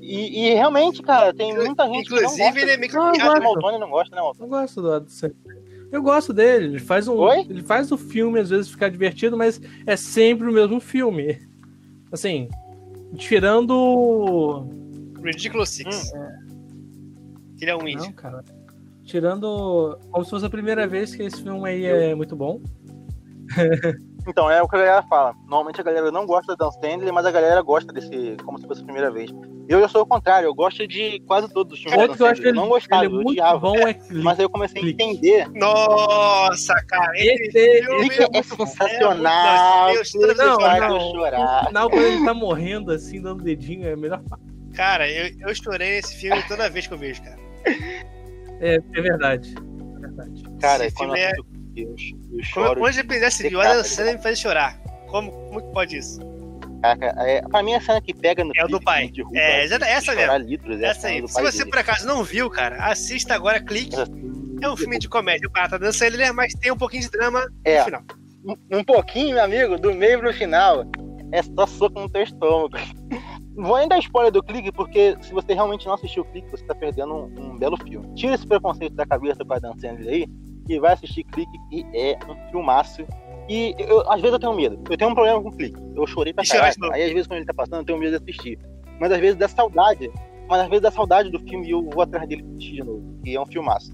E, e realmente, cara, tem muita gente que não Inclusive, gosta. ele é meio que Não, eu né? gosto. Não gosta, né, Maltoni? Eu gosto do Adam Sandler. Eu gosto dele. Ele faz um. Oi? Ele faz o filme, às vezes, ficar divertido, mas é sempre o mesmo filme. Assim, tirando. Ridiculous Six. Que ele é um índio. Não, cara. Tirando. Como se fosse a primeira vez que esse filme aí é muito bom. Então, é o que a galera fala. Normalmente a galera não gosta do Adam Sandler, mas a galera gosta desse, como se fosse a primeira vez. Eu já sou o contrário, eu gosto de quase todos os filmes Outro Adam que eu acho ele, não gostava, ele é eu muito odiava. bom é Mas aí eu comecei a Clique. entender. Nossa, cara. Esse, filme Clique é, sensacional. É, meu Deus, eu Não, não. chorar. No final, quando ele tá morrendo, assim, dando dedinho, é a melhor parte. Cara, eu, eu estourei nesse filme toda vez que eu vejo, cara. É, é verdade. É verdade. Cara, Esse quando filme eu, é- eu, choro. viu, o Adam cara, Sandler me faz chorar. Como, como que pode isso? Caraca, é, pra mim a cena que pega no É o do pai. de rua, É, essa chorar litros, é a Essa cena aí. Se você dele. por acaso não viu, cara, assista agora Clique. É um filme de comédia. O cara tá dançando ele, mas tem um pouquinho de drama É. no final. um, um pouquinho, meu amigo, do meio pro final, é só soco no teu estômago. Vou ainda dar spoiler do clique, porque se você realmente não assistiu o clique, você tá perdendo um, um belo filme. Tira esse preconceito da cabeça com a Dan Sandler aí e vai assistir clique, que é um filmaço. E eu, às vezes eu tenho medo. Eu tenho um problema com clique. Eu chorei pra E chorar caralho. Aí às vezes quando ele tá passando, eu tenho medo de assistir. Mas às vezes dá saudade. Mas às vezes dá saudade do filme e eu vou atrás dele assistir de novo. Que é um filmaço.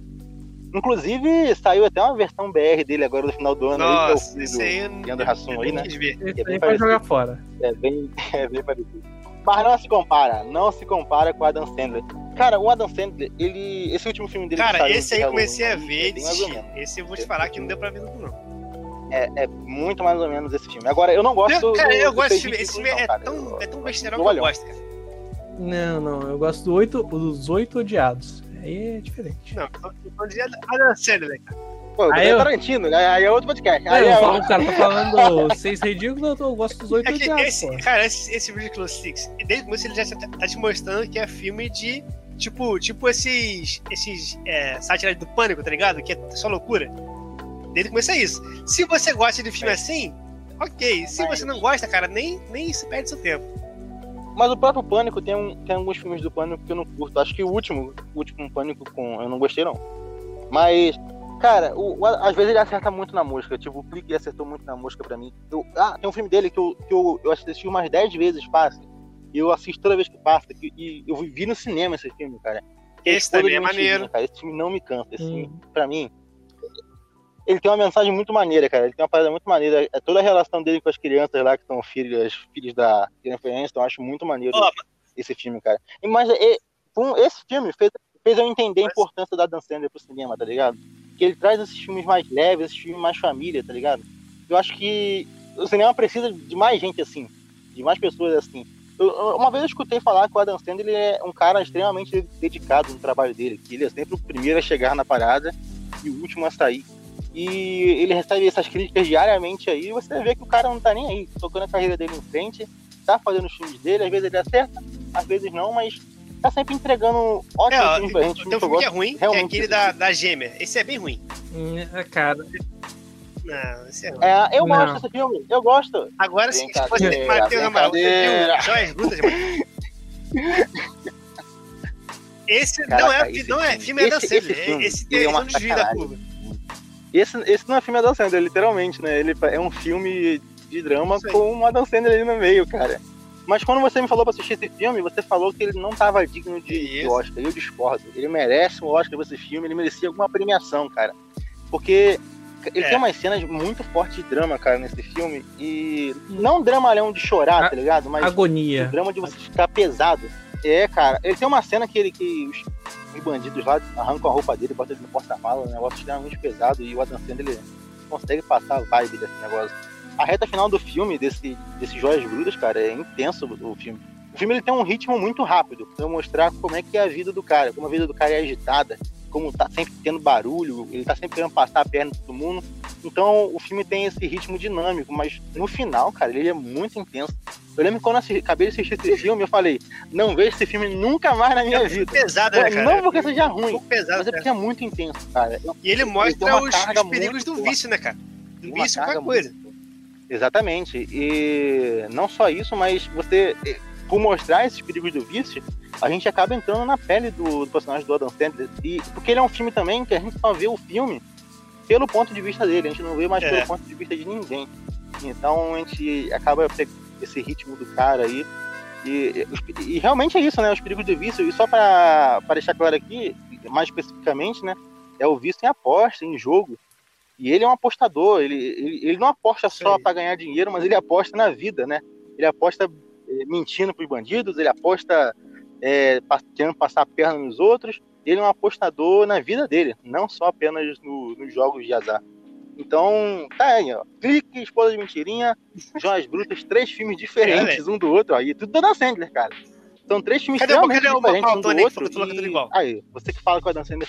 Inclusive, saiu até uma versão BR dele agora no final do ano. Nossa, aí, aí do Leandro Hassum aí, né? É bem jogar fora. É bem, é bem parecido. Mas não se compara, não se compara com o Adam Sandler. Cara, o Adam Sandler, ele. Esse último filme dele. Cara, saiu, esse aí eu Halloween, comecei a ver é bem mais ou desisti. menos. Esse eu vou te falar que não deu pra ver tudo, não. É, é muito mais ou menos esse filme. Agora, eu não gosto Eu, do. cara, eu do gosto desse filme. Esse filme é não, cara. tão, Eu- é tão eu besteirão que eu gosto, cara. Não, não. Eu gosto do oito, dos oito odiados. Aí é diferente. Não, eu tô falando de Adam Sandler, cara. Pô, Aí é eu- Tarantino, né? Aí é outro podcast. Aí Aí é falo, o cara tá falando seis ridículos, eu gosto dos oito É que odiados, esse, cara, esse, esse Ridiculous Six, desde o começo ele já tá, tá te mostrando que é filme de. Tipo, tipo esses. esses é, sátiras do pânico, tá ligado? Que é só loucura. Desde o começo é isso. Se você gosta de filme É. assim, ok. Se Mas- você não gosta, cara, nem, nem se perde seu tempo. Mas o próprio Pânico tem, um, tem alguns filmes do Pânico que eu não curto. Acho que o último, o último Pânico com. Eu não gostei, não. Mas, cara, o, o- às vezes ele acerta muito na mosca. Tipo, o clique acertou muito na mosca pra mim. Eu- ah, tem um filme dele que eu, que eu, eu assisti umas 10 vezes fácil. E eu assisto toda vez que passa. que- e eu vi no cinema esse filme, cara. Que Esse também é maneiro. Cara. Esse filme não me cansa. Esse Hum. filme, pra mim. Ele tem uma mensagem muito maneira, cara. Ele tem uma parada muito maneira. É toda a relação dele com as crianças lá, que são filhas, filhos da Jennifer Aniston. Eu acho muito maneiro esse filme, cara. E, Mas é, um- esse filme fez, fez eu entender a Mas- importância da Dan Sandler pro cinema, tá ligado? Que ele traz esses filmes mais leves, esses filmes mais família, tá ligado? Eu acho que o cinema precisa de mais gente assim, de mais pessoas assim. Uma vez eu escutei falar que o Adam Sandler ele é um cara extremamente dedicado no trabalho dele, que ele é sempre o primeiro a chegar na parada e o último a sair. E ele recebe essas críticas diariamente aí, e você vê que o cara não tá nem aí, tocando a carreira dele em frente, tá fazendo os filmes dele, às vezes ele acerta, às vezes não, mas tá sempre entregando ótimos É, filmes pra gente. tem um filme que é ruim, que é aquele da, da gêmea. Esse é bem ruim. Hum, é, Cara, Não, esse é ruim. É, eu Não. gosto desse filme, eu gosto. Agora, se Brincadeira, fosse Matheus Amaral, você viu Joias Brutas? Esse Caraca, não é, esse não é filme- filme é Dan esse- Sandler. esse filme, Esse ele é tem uma um desvio da curva. Esse, esse não é filme Adam Sandler, literalmente, né? Ele é um filme de drama com um Adam Sandler ali no meio, cara. Mas quando você me falou pra assistir esse filme, você falou que ele não tava digno de, de. Oscar. Eu discordo. Ele merece um Oscar por esse filme, ele merecia alguma premiação, cara. Porque ele É. tem umas cenas muito fortes de drama, cara, nesse filme. E não dramalhão de chorar, A- tá ligado? Mas o agonia. drama de você ficar pesado. É, cara. Ele tem uma cena que ele que os, os bandidos lá arrancam a roupa dele, botam ele no porta-mala, um negócio extremamente pesado, e o Adam Sandler ele consegue passar a vibe desse negócio. A reta final do filme, desse, desse Joias Brutas, cara, é intenso o filme. O filme ele tem um ritmo muito rápido, pra mostrar como é que é a vida do cara, como a vida do cara é agitada, como tá sempre tendo barulho, ele tá sempre querendo passar a perna em todo mundo. Então o filme tem esse ritmo dinâmico, mas no final, cara, ele é muito intenso. Eu lembro quando eu acabei de assistir esse filme, eu falei, não vejo esse filme nunca mais na minha É vida. pesado, né, cara? Não porque seja Um ruim, pouco pesado, mas é porque é muito intenso, cara. E ele mostra uma os, os perigos do forte. vício, né, cara? Do Uma vício, qualquer coisa. muito- Exatamente. E não só isso, mas você, eh, por mostrar esses perigos do vício, a gente acaba entrando na pele do, do personagem do Adam Sandler. E, porque ele é um filme também que a gente só vê o filme pelo ponto de vista dele, a gente não vê mais É. pelo ponto de vista de ninguém. Então a gente acaba pegando esse ritmo do cara aí. E, e- e realmente é isso, né? Os perigos do vício. E só para deixar claro aqui, mais especificamente, né? É o vício em aposta, em jogo. E ele é um apostador, ele, ele, ele não aposta só para ganhar dinheiro, mas ele aposta na vida, né? Ele aposta eh, mentindo pros bandidos, ele aposta pa- querendo passar a perna nos outros. Ele é um apostador na vida dele, não só apenas no- nos jogos de azar. Então, tá aí, ó. Clique, Esposa de Mentirinha, Joias Brutas, três filmes diferentes um do outro. Aí, tudo da Sandler, cara. São três filmes Cadê extremamente cadê o diferentes um do outro. é e- igual? Aí, você que fala com a Dan Sandler.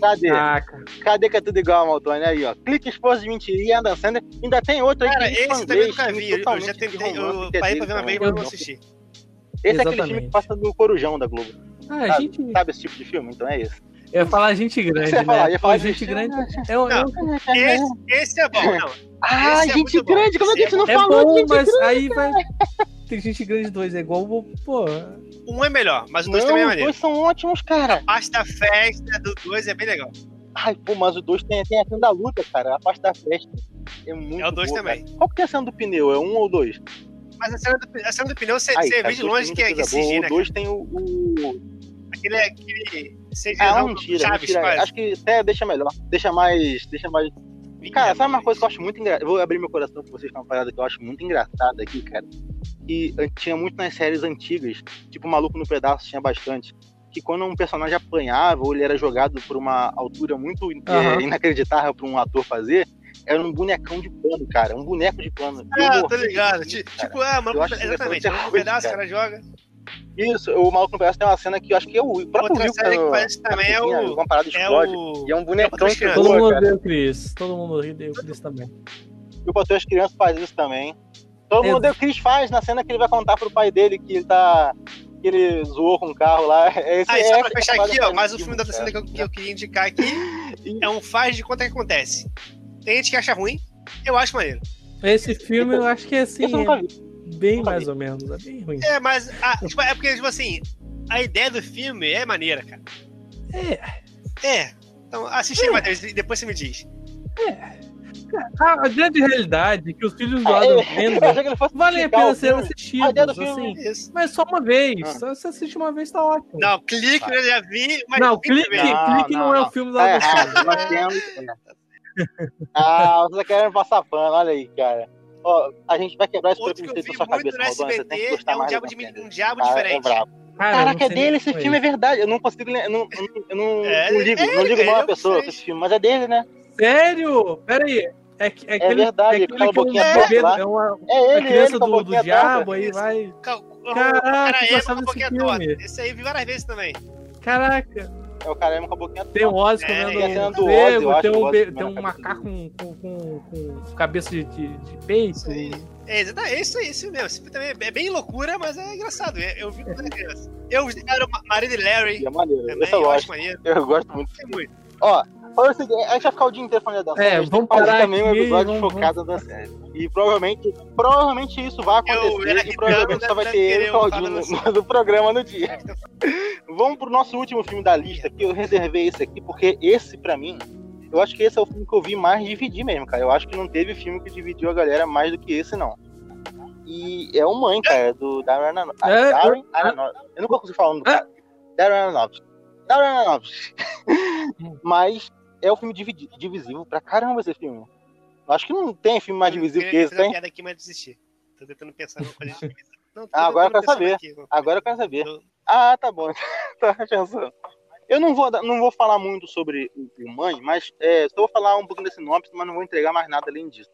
Cadê? Ah. Cadê que é tudo igual, Maltoni? Aí, ó. Clique, Esposa de Mentirinha, Dan Sandler. Ainda tem outro aí Cara, que é esse também nunca vi. Eu já tentei, romance, eu é parei pra ver uma vez, mas não assisti. Esse é aquele Exatamente. filme que passa no Corujão da Globo. Ah, a Sabe, gente. sabe esse tipo de filme? Então é esse. Eu ia falar gente grande, Você ia falar, né? ia falar gente gente- grande. É, um- é um- Esse, esse é bom, não. Ah, Esse é gente bom. grande, como é que a gente não é falou bom, gente mas aí vai. Tem gente grande dois, é igual. o- Pô, Um é melhor, mas o dois Não, também é os maneiro. dois são ótimos, cara. Parte da festa do dois é bem legal. Ai, pô, mas o dois tem, tem a cena da luta, cara. A parte da festa. É muito É o dois boa, também. cara. Qual que é a cena do pneu? É um ou dois? Mas a cena do, a cena do pneu você, Aí, você cara, vê de longe que é que coisa boa. CG, né? O dois tem o, o- Aquele, aquele Seja Ah, não, não tira, não Chaves, tira. quase. Acho que até deixa melhor. Deixa mais. Deixa mais. Cara, sabe uma coisa que eu acho muito engraçada? Vou abrir meu coração pra vocês com uma parada que eu acho muito engraçada aqui, cara. Que tinha muito nas séries antigas, tipo Maluco no Pedaço tinha bastante. Que quando um personagem apanhava ou ele era jogado por uma altura muito é, Aham. inacreditável pra um ator fazer, era um bonecão de pano, cara. Um boneco de pano. Eu Ah, tô ligado. cara. Tipo, ah, mano, exatamente. isso é Um muito pedaço, cara joga. Isso, o Maluco no Pedaço tem uma cena que eu acho que é o o próprio Outra Will série que parece também é o- Uma parada É explode. o. E é um bonecão que. Todo mundo cara. odeia o Chris. Todo mundo odeia o Chris também. E o Patrulha as Crianças faz isso também. Todo Eu- mundo odeia o Chris faz na cena que ele vai contar pro pai dele que ele tá. que ele zoou com o carro lá. Esse Ah, e é, só pra essa fechar aqui, ó, faz mais um filme da cena que eu, que eu queria indicar aqui é um faz de conta que acontece. Tem gente que acha ruim, eu acho maneiro. Esse filme eu acho que é assim, eu nunca é vi. Bem mais ou menos. É bem ruim. É, mas ah, tipo, é porque, tipo assim, a ideia do filme é maneira, cara. É. É. Então assiste aí, Matheus, e depois você me diz. A, a grande realidade é que os filhos do Ah, Adam Sandler valem a pena. A do assistidos, assim. Isso. Mas só uma vez. Ah. Só se assiste uma vez tá ótimo. Não, clique, eu já vi, mas Não, clique, ver. Não, clique não, não, é o filme do Adam errado, Sandler. Ah, vocês querem passar pano, olha aí, cara. Ó, a gente vai quebrar esse preconceito na sua cabeça, no Maldonado. Você tem que gostar é um mais diabo, de, um diabo Cara, é diferente. brabo. Cara, Caraca, é dele esse filme, é verdade. Eu não consigo. Eu não, eu não, É, não ligo, é, não ligo é, mal a pessoa com esse filme, mas é dele, né? Sério? Pera aí. É, que- é, aquele, verdade, é aquele que é um torta bebê, lá. é uma, É a ele, criança ele do, do diabo, aí vai. Caraca, com a boquinha torta. Esse aí eu vi várias vezes também. Caraca, É o cara com a boquinha tem o. Ozzy É, comendo cena um cego, eu tem um, tem um macaco com, com, com, com cabeça de, de, de peito. Isso. É, exatamente, é isso aí, isso mesmo. Esse também é bem loucura, mas é engraçado. Eu, eu vi quando era criança. Eu vi era o Marido de Larry É maneiro, também, eu eu acho gosto. maneiro. Eu gosto muito. Tem muito. Ó, olha o seguinte, a gente vai ficar o dia inteiro falando da série. É, a gente vamos parar também um episódio vamos- focado na série. E provavelmente, provavelmente isso vai Eu acontecer e provavelmente só vai deve ter eu e o Claudinho no, no programa no dia. Vamos pro nosso último filme da lista, que eu reservei esse aqui, porque esse, pra mim, eu acho que esse é o filme que eu vi mais dividir mesmo, cara. Eu acho que não teve filme que dividiu a galera mais do que esse, não. E é o Mãe, cara, do Darren Aronofsky. Ah, É. Eu nunca consigo falar o nome do É. cara. Darren Aronofsky. Darren Aronofsky. Mas é um filme divisivo pra caramba esse filme. Eu acho que não tem filme mais divisivo que esse, tem? piada aqui, mas desisti. Tô tentando pensar numa coisa Não, tô Ah, agora eu quero saber. aqui. Agora eu quero saber. Eu- Ah, tá bom. Tava pensando. Eu não vou, não vou falar muito sobre o, o Mãe, mas é, só vou falar um pouquinho da sinopse, mas não vou entregar mais nada além disso.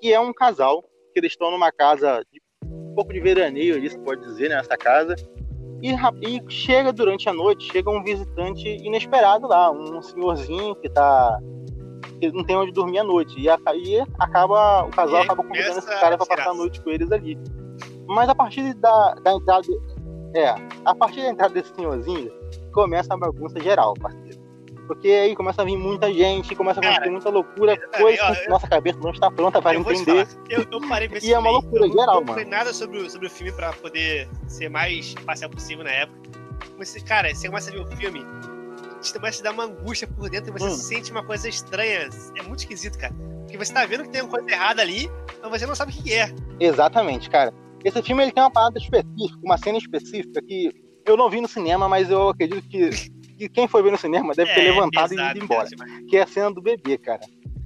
Que é um casal, que eles estão numa casa, de, um pouco de veraneio ali, se pode dizer, né, nessa casa. E, e chega durante a noite, chega um visitante inesperado lá, um senhorzinho que tá. que não tem onde dormir à noite. E, a- e acaba. O casal aí acaba convidando esse cara pra passar a noite com eles ali. Mas a partir da, da entrada. É, a partir da entrada desse senhorzinho, começa a bagunça geral, parceiro. Porque aí começa a vir muita gente, começa a acontecer muita loucura, exatamente, coisa ó, que eu- nossa cabeça não está pronta para eu entender. falar, eu, eu parei pra E é uma loucura geral, não falei mano. nada sobre, o- sobre o filme pra poder ser mais parcial possível na época. Mas, cara, você começa a ver o filme, te começa a dar uma angústia por dentro e você Hum. sente uma coisa estranha. É muito esquisito, cara. Porque você tá vendo que tem uma coisa errada ali, mas você não sabe o que é. Exatamente, cara. Esse filme ele tem uma parada específica, uma cena específica que eu não vi no cinema, mas eu acredito que, que quem foi ver no cinema deve ter É, levantado e pesado, ido embora. Que é a cena do bebê, cara.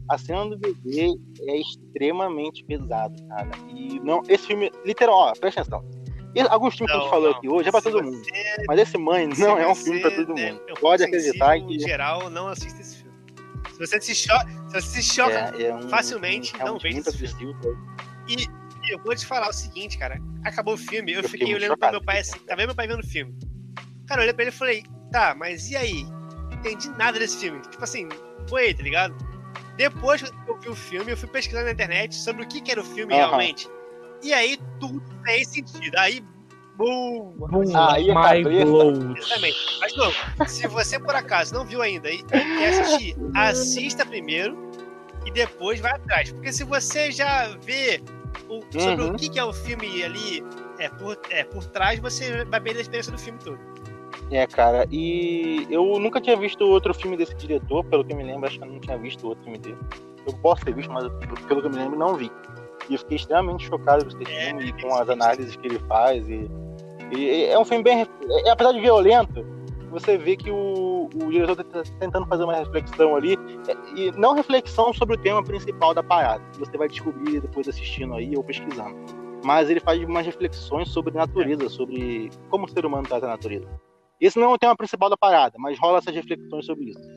A cena do bebê é extremamente pesado, cara. E não, esse filme, literal, ó, presta atenção. E alguns filmes que a gente Não, falou não. aqui hoje é pra todo mundo. Mas esse mãe não é um filme pra todo é- mundo. é um Pode acreditar que Em geral, não assista esse filme. Se você se choca, se você se choca é, é um, facilmente, um, não realmente veja esse filme. agressivo. E eu vou te falar o seguinte, cara. Acabou o filme, eu, Eu fiquei olhando pra chocado meu pai assim, tá vendo meu pai vendo o filme? Cara, eu olhei pra ele e falei, tá, mas e aí? Não entendi nada desse filme. Tipo assim, foi, tá ligado? Depois que eu vi o filme, eu fui pesquisando na internet sobre o que, que era o filme Aham. realmente. E aí tudo fez sentido. Aí, boom! Boom, Aí a my cabeça-. Exatamente. Mas não, se você por acaso não viu ainda e quer assistir, assista primeiro e depois vai atrás. Porque se você já vê o- sobre Uhum. o que, que é o filme ali é, por, é, por trás, você vai perder a experiência do filme todo. É, cara, e eu nunca tinha visto outro filme desse diretor, pelo que eu me lembro, acho que eu não tinha visto outro filme dele. Eu posso ter visto, mas pelo que eu me lembro, não vi. E eu fiquei extremamente chocado com esse É, filme e com as análises que ele faz. E, e é um filme bem. é- apesar de violento, você vê que o, o diretor está tentando fazer uma reflexão ali, é, e não reflexão sobre o tema principal da parada, que você vai descobrir depois assistindo aí ou pesquisando. Mas ele faz umas reflexões sobre natureza, sobre como o ser humano trata a natureza. Esse não é o tema principal da parada, mas rola essas reflexões sobre isso.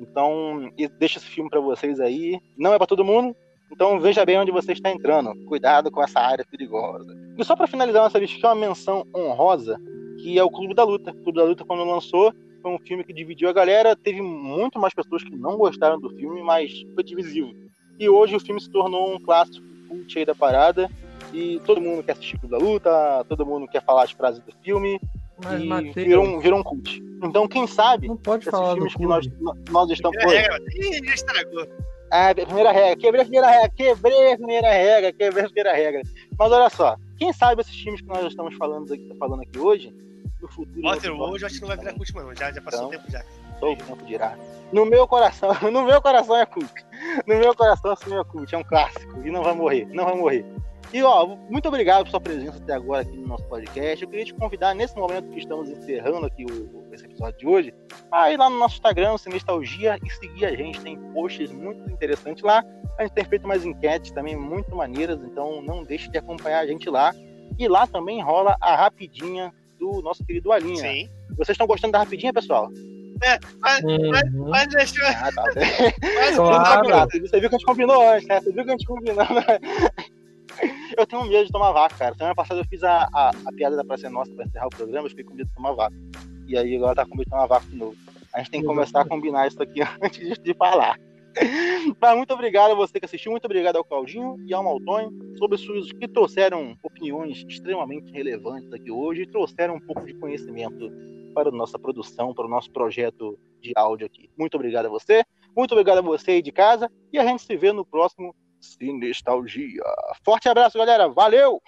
Então, deixa esse filme para vocês aí. Não é para todo mundo, então veja bem onde você está entrando. Cuidado com essa área perigosa. E só para finalizar nossa lista, uma menção honrosa, que é o Clube da Luta. O Clube da Luta, quando lançou, foi um filme que dividiu a galera. Teve muito mais pessoas que não gostaram do filme, mas foi divisivo. E hoje o filme se tornou um clássico cult aí da parada. E todo mundo quer assistir o Clube da Luta, todo mundo quer falar as frases do filme. Mas, e Mateus, virou, um, virou um cult. Então, quem sabe, não pode falar filmes que nós, nós estamos. Regra, já estragou. Ah, primeira regra, quebrei a primeira regra, quebrei a primeira regra, quebrei a primeira regra. Mas olha só, quem sabe esses filmes que nós estamos falando aqui, falando aqui hoje, no futuro. Waterworld, eu acho que não vai virar cult, não. Já, já passou então, o tempo já. Só o tempo dirá. No meu coração, no meu coração é cult. No meu coração esse filme é cult, é um clássico. E não vai morrer, não vai morrer. E ó, muito obrigado por sua presença até agora aqui no nosso podcast. Eu queria te convidar, nesse momento que estamos encerrando aqui o, esse episódio de hoje, a ir lá no nosso Instagram, Sinestalgia, e seguir a gente. Tem posts muito interessantes lá. A gente tem feito mais enquetes também muito maneiras, então não deixe de acompanhar a gente lá. E lá também rola a rapidinha do nosso querido Alinha. Sim. Vocês estão gostando da rapidinha, pessoal? É, mas, uhum. mas, mas deixa eu. Ah, tá. mas, claro. Você viu que a gente combinou antes, né? Você viu que a gente combinou. Né? eu tenho medo de tomar vaca, cara. Semana passada eu fiz a, a, a piada da Praça Nossa pra encerrar o programa, eu fiquei com medo de tomar vaca. E aí agora tá com medo de tomar vaca de novo. A gente tem que começar a combinar isso aqui antes de falar. Mas muito obrigado a você que assistiu, muito obrigado ao Claudinho e ao Maltonho sobre suas que trouxeram opiniões extremamente relevantes aqui hoje e trouxeram um pouco de conhecimento para a nossa produção, para o nosso projeto de áudio aqui. Muito obrigado a você, muito obrigado a você aí de casa e a gente se vê no próximo Sinestalgia. Forte abraço, galera. Valeu!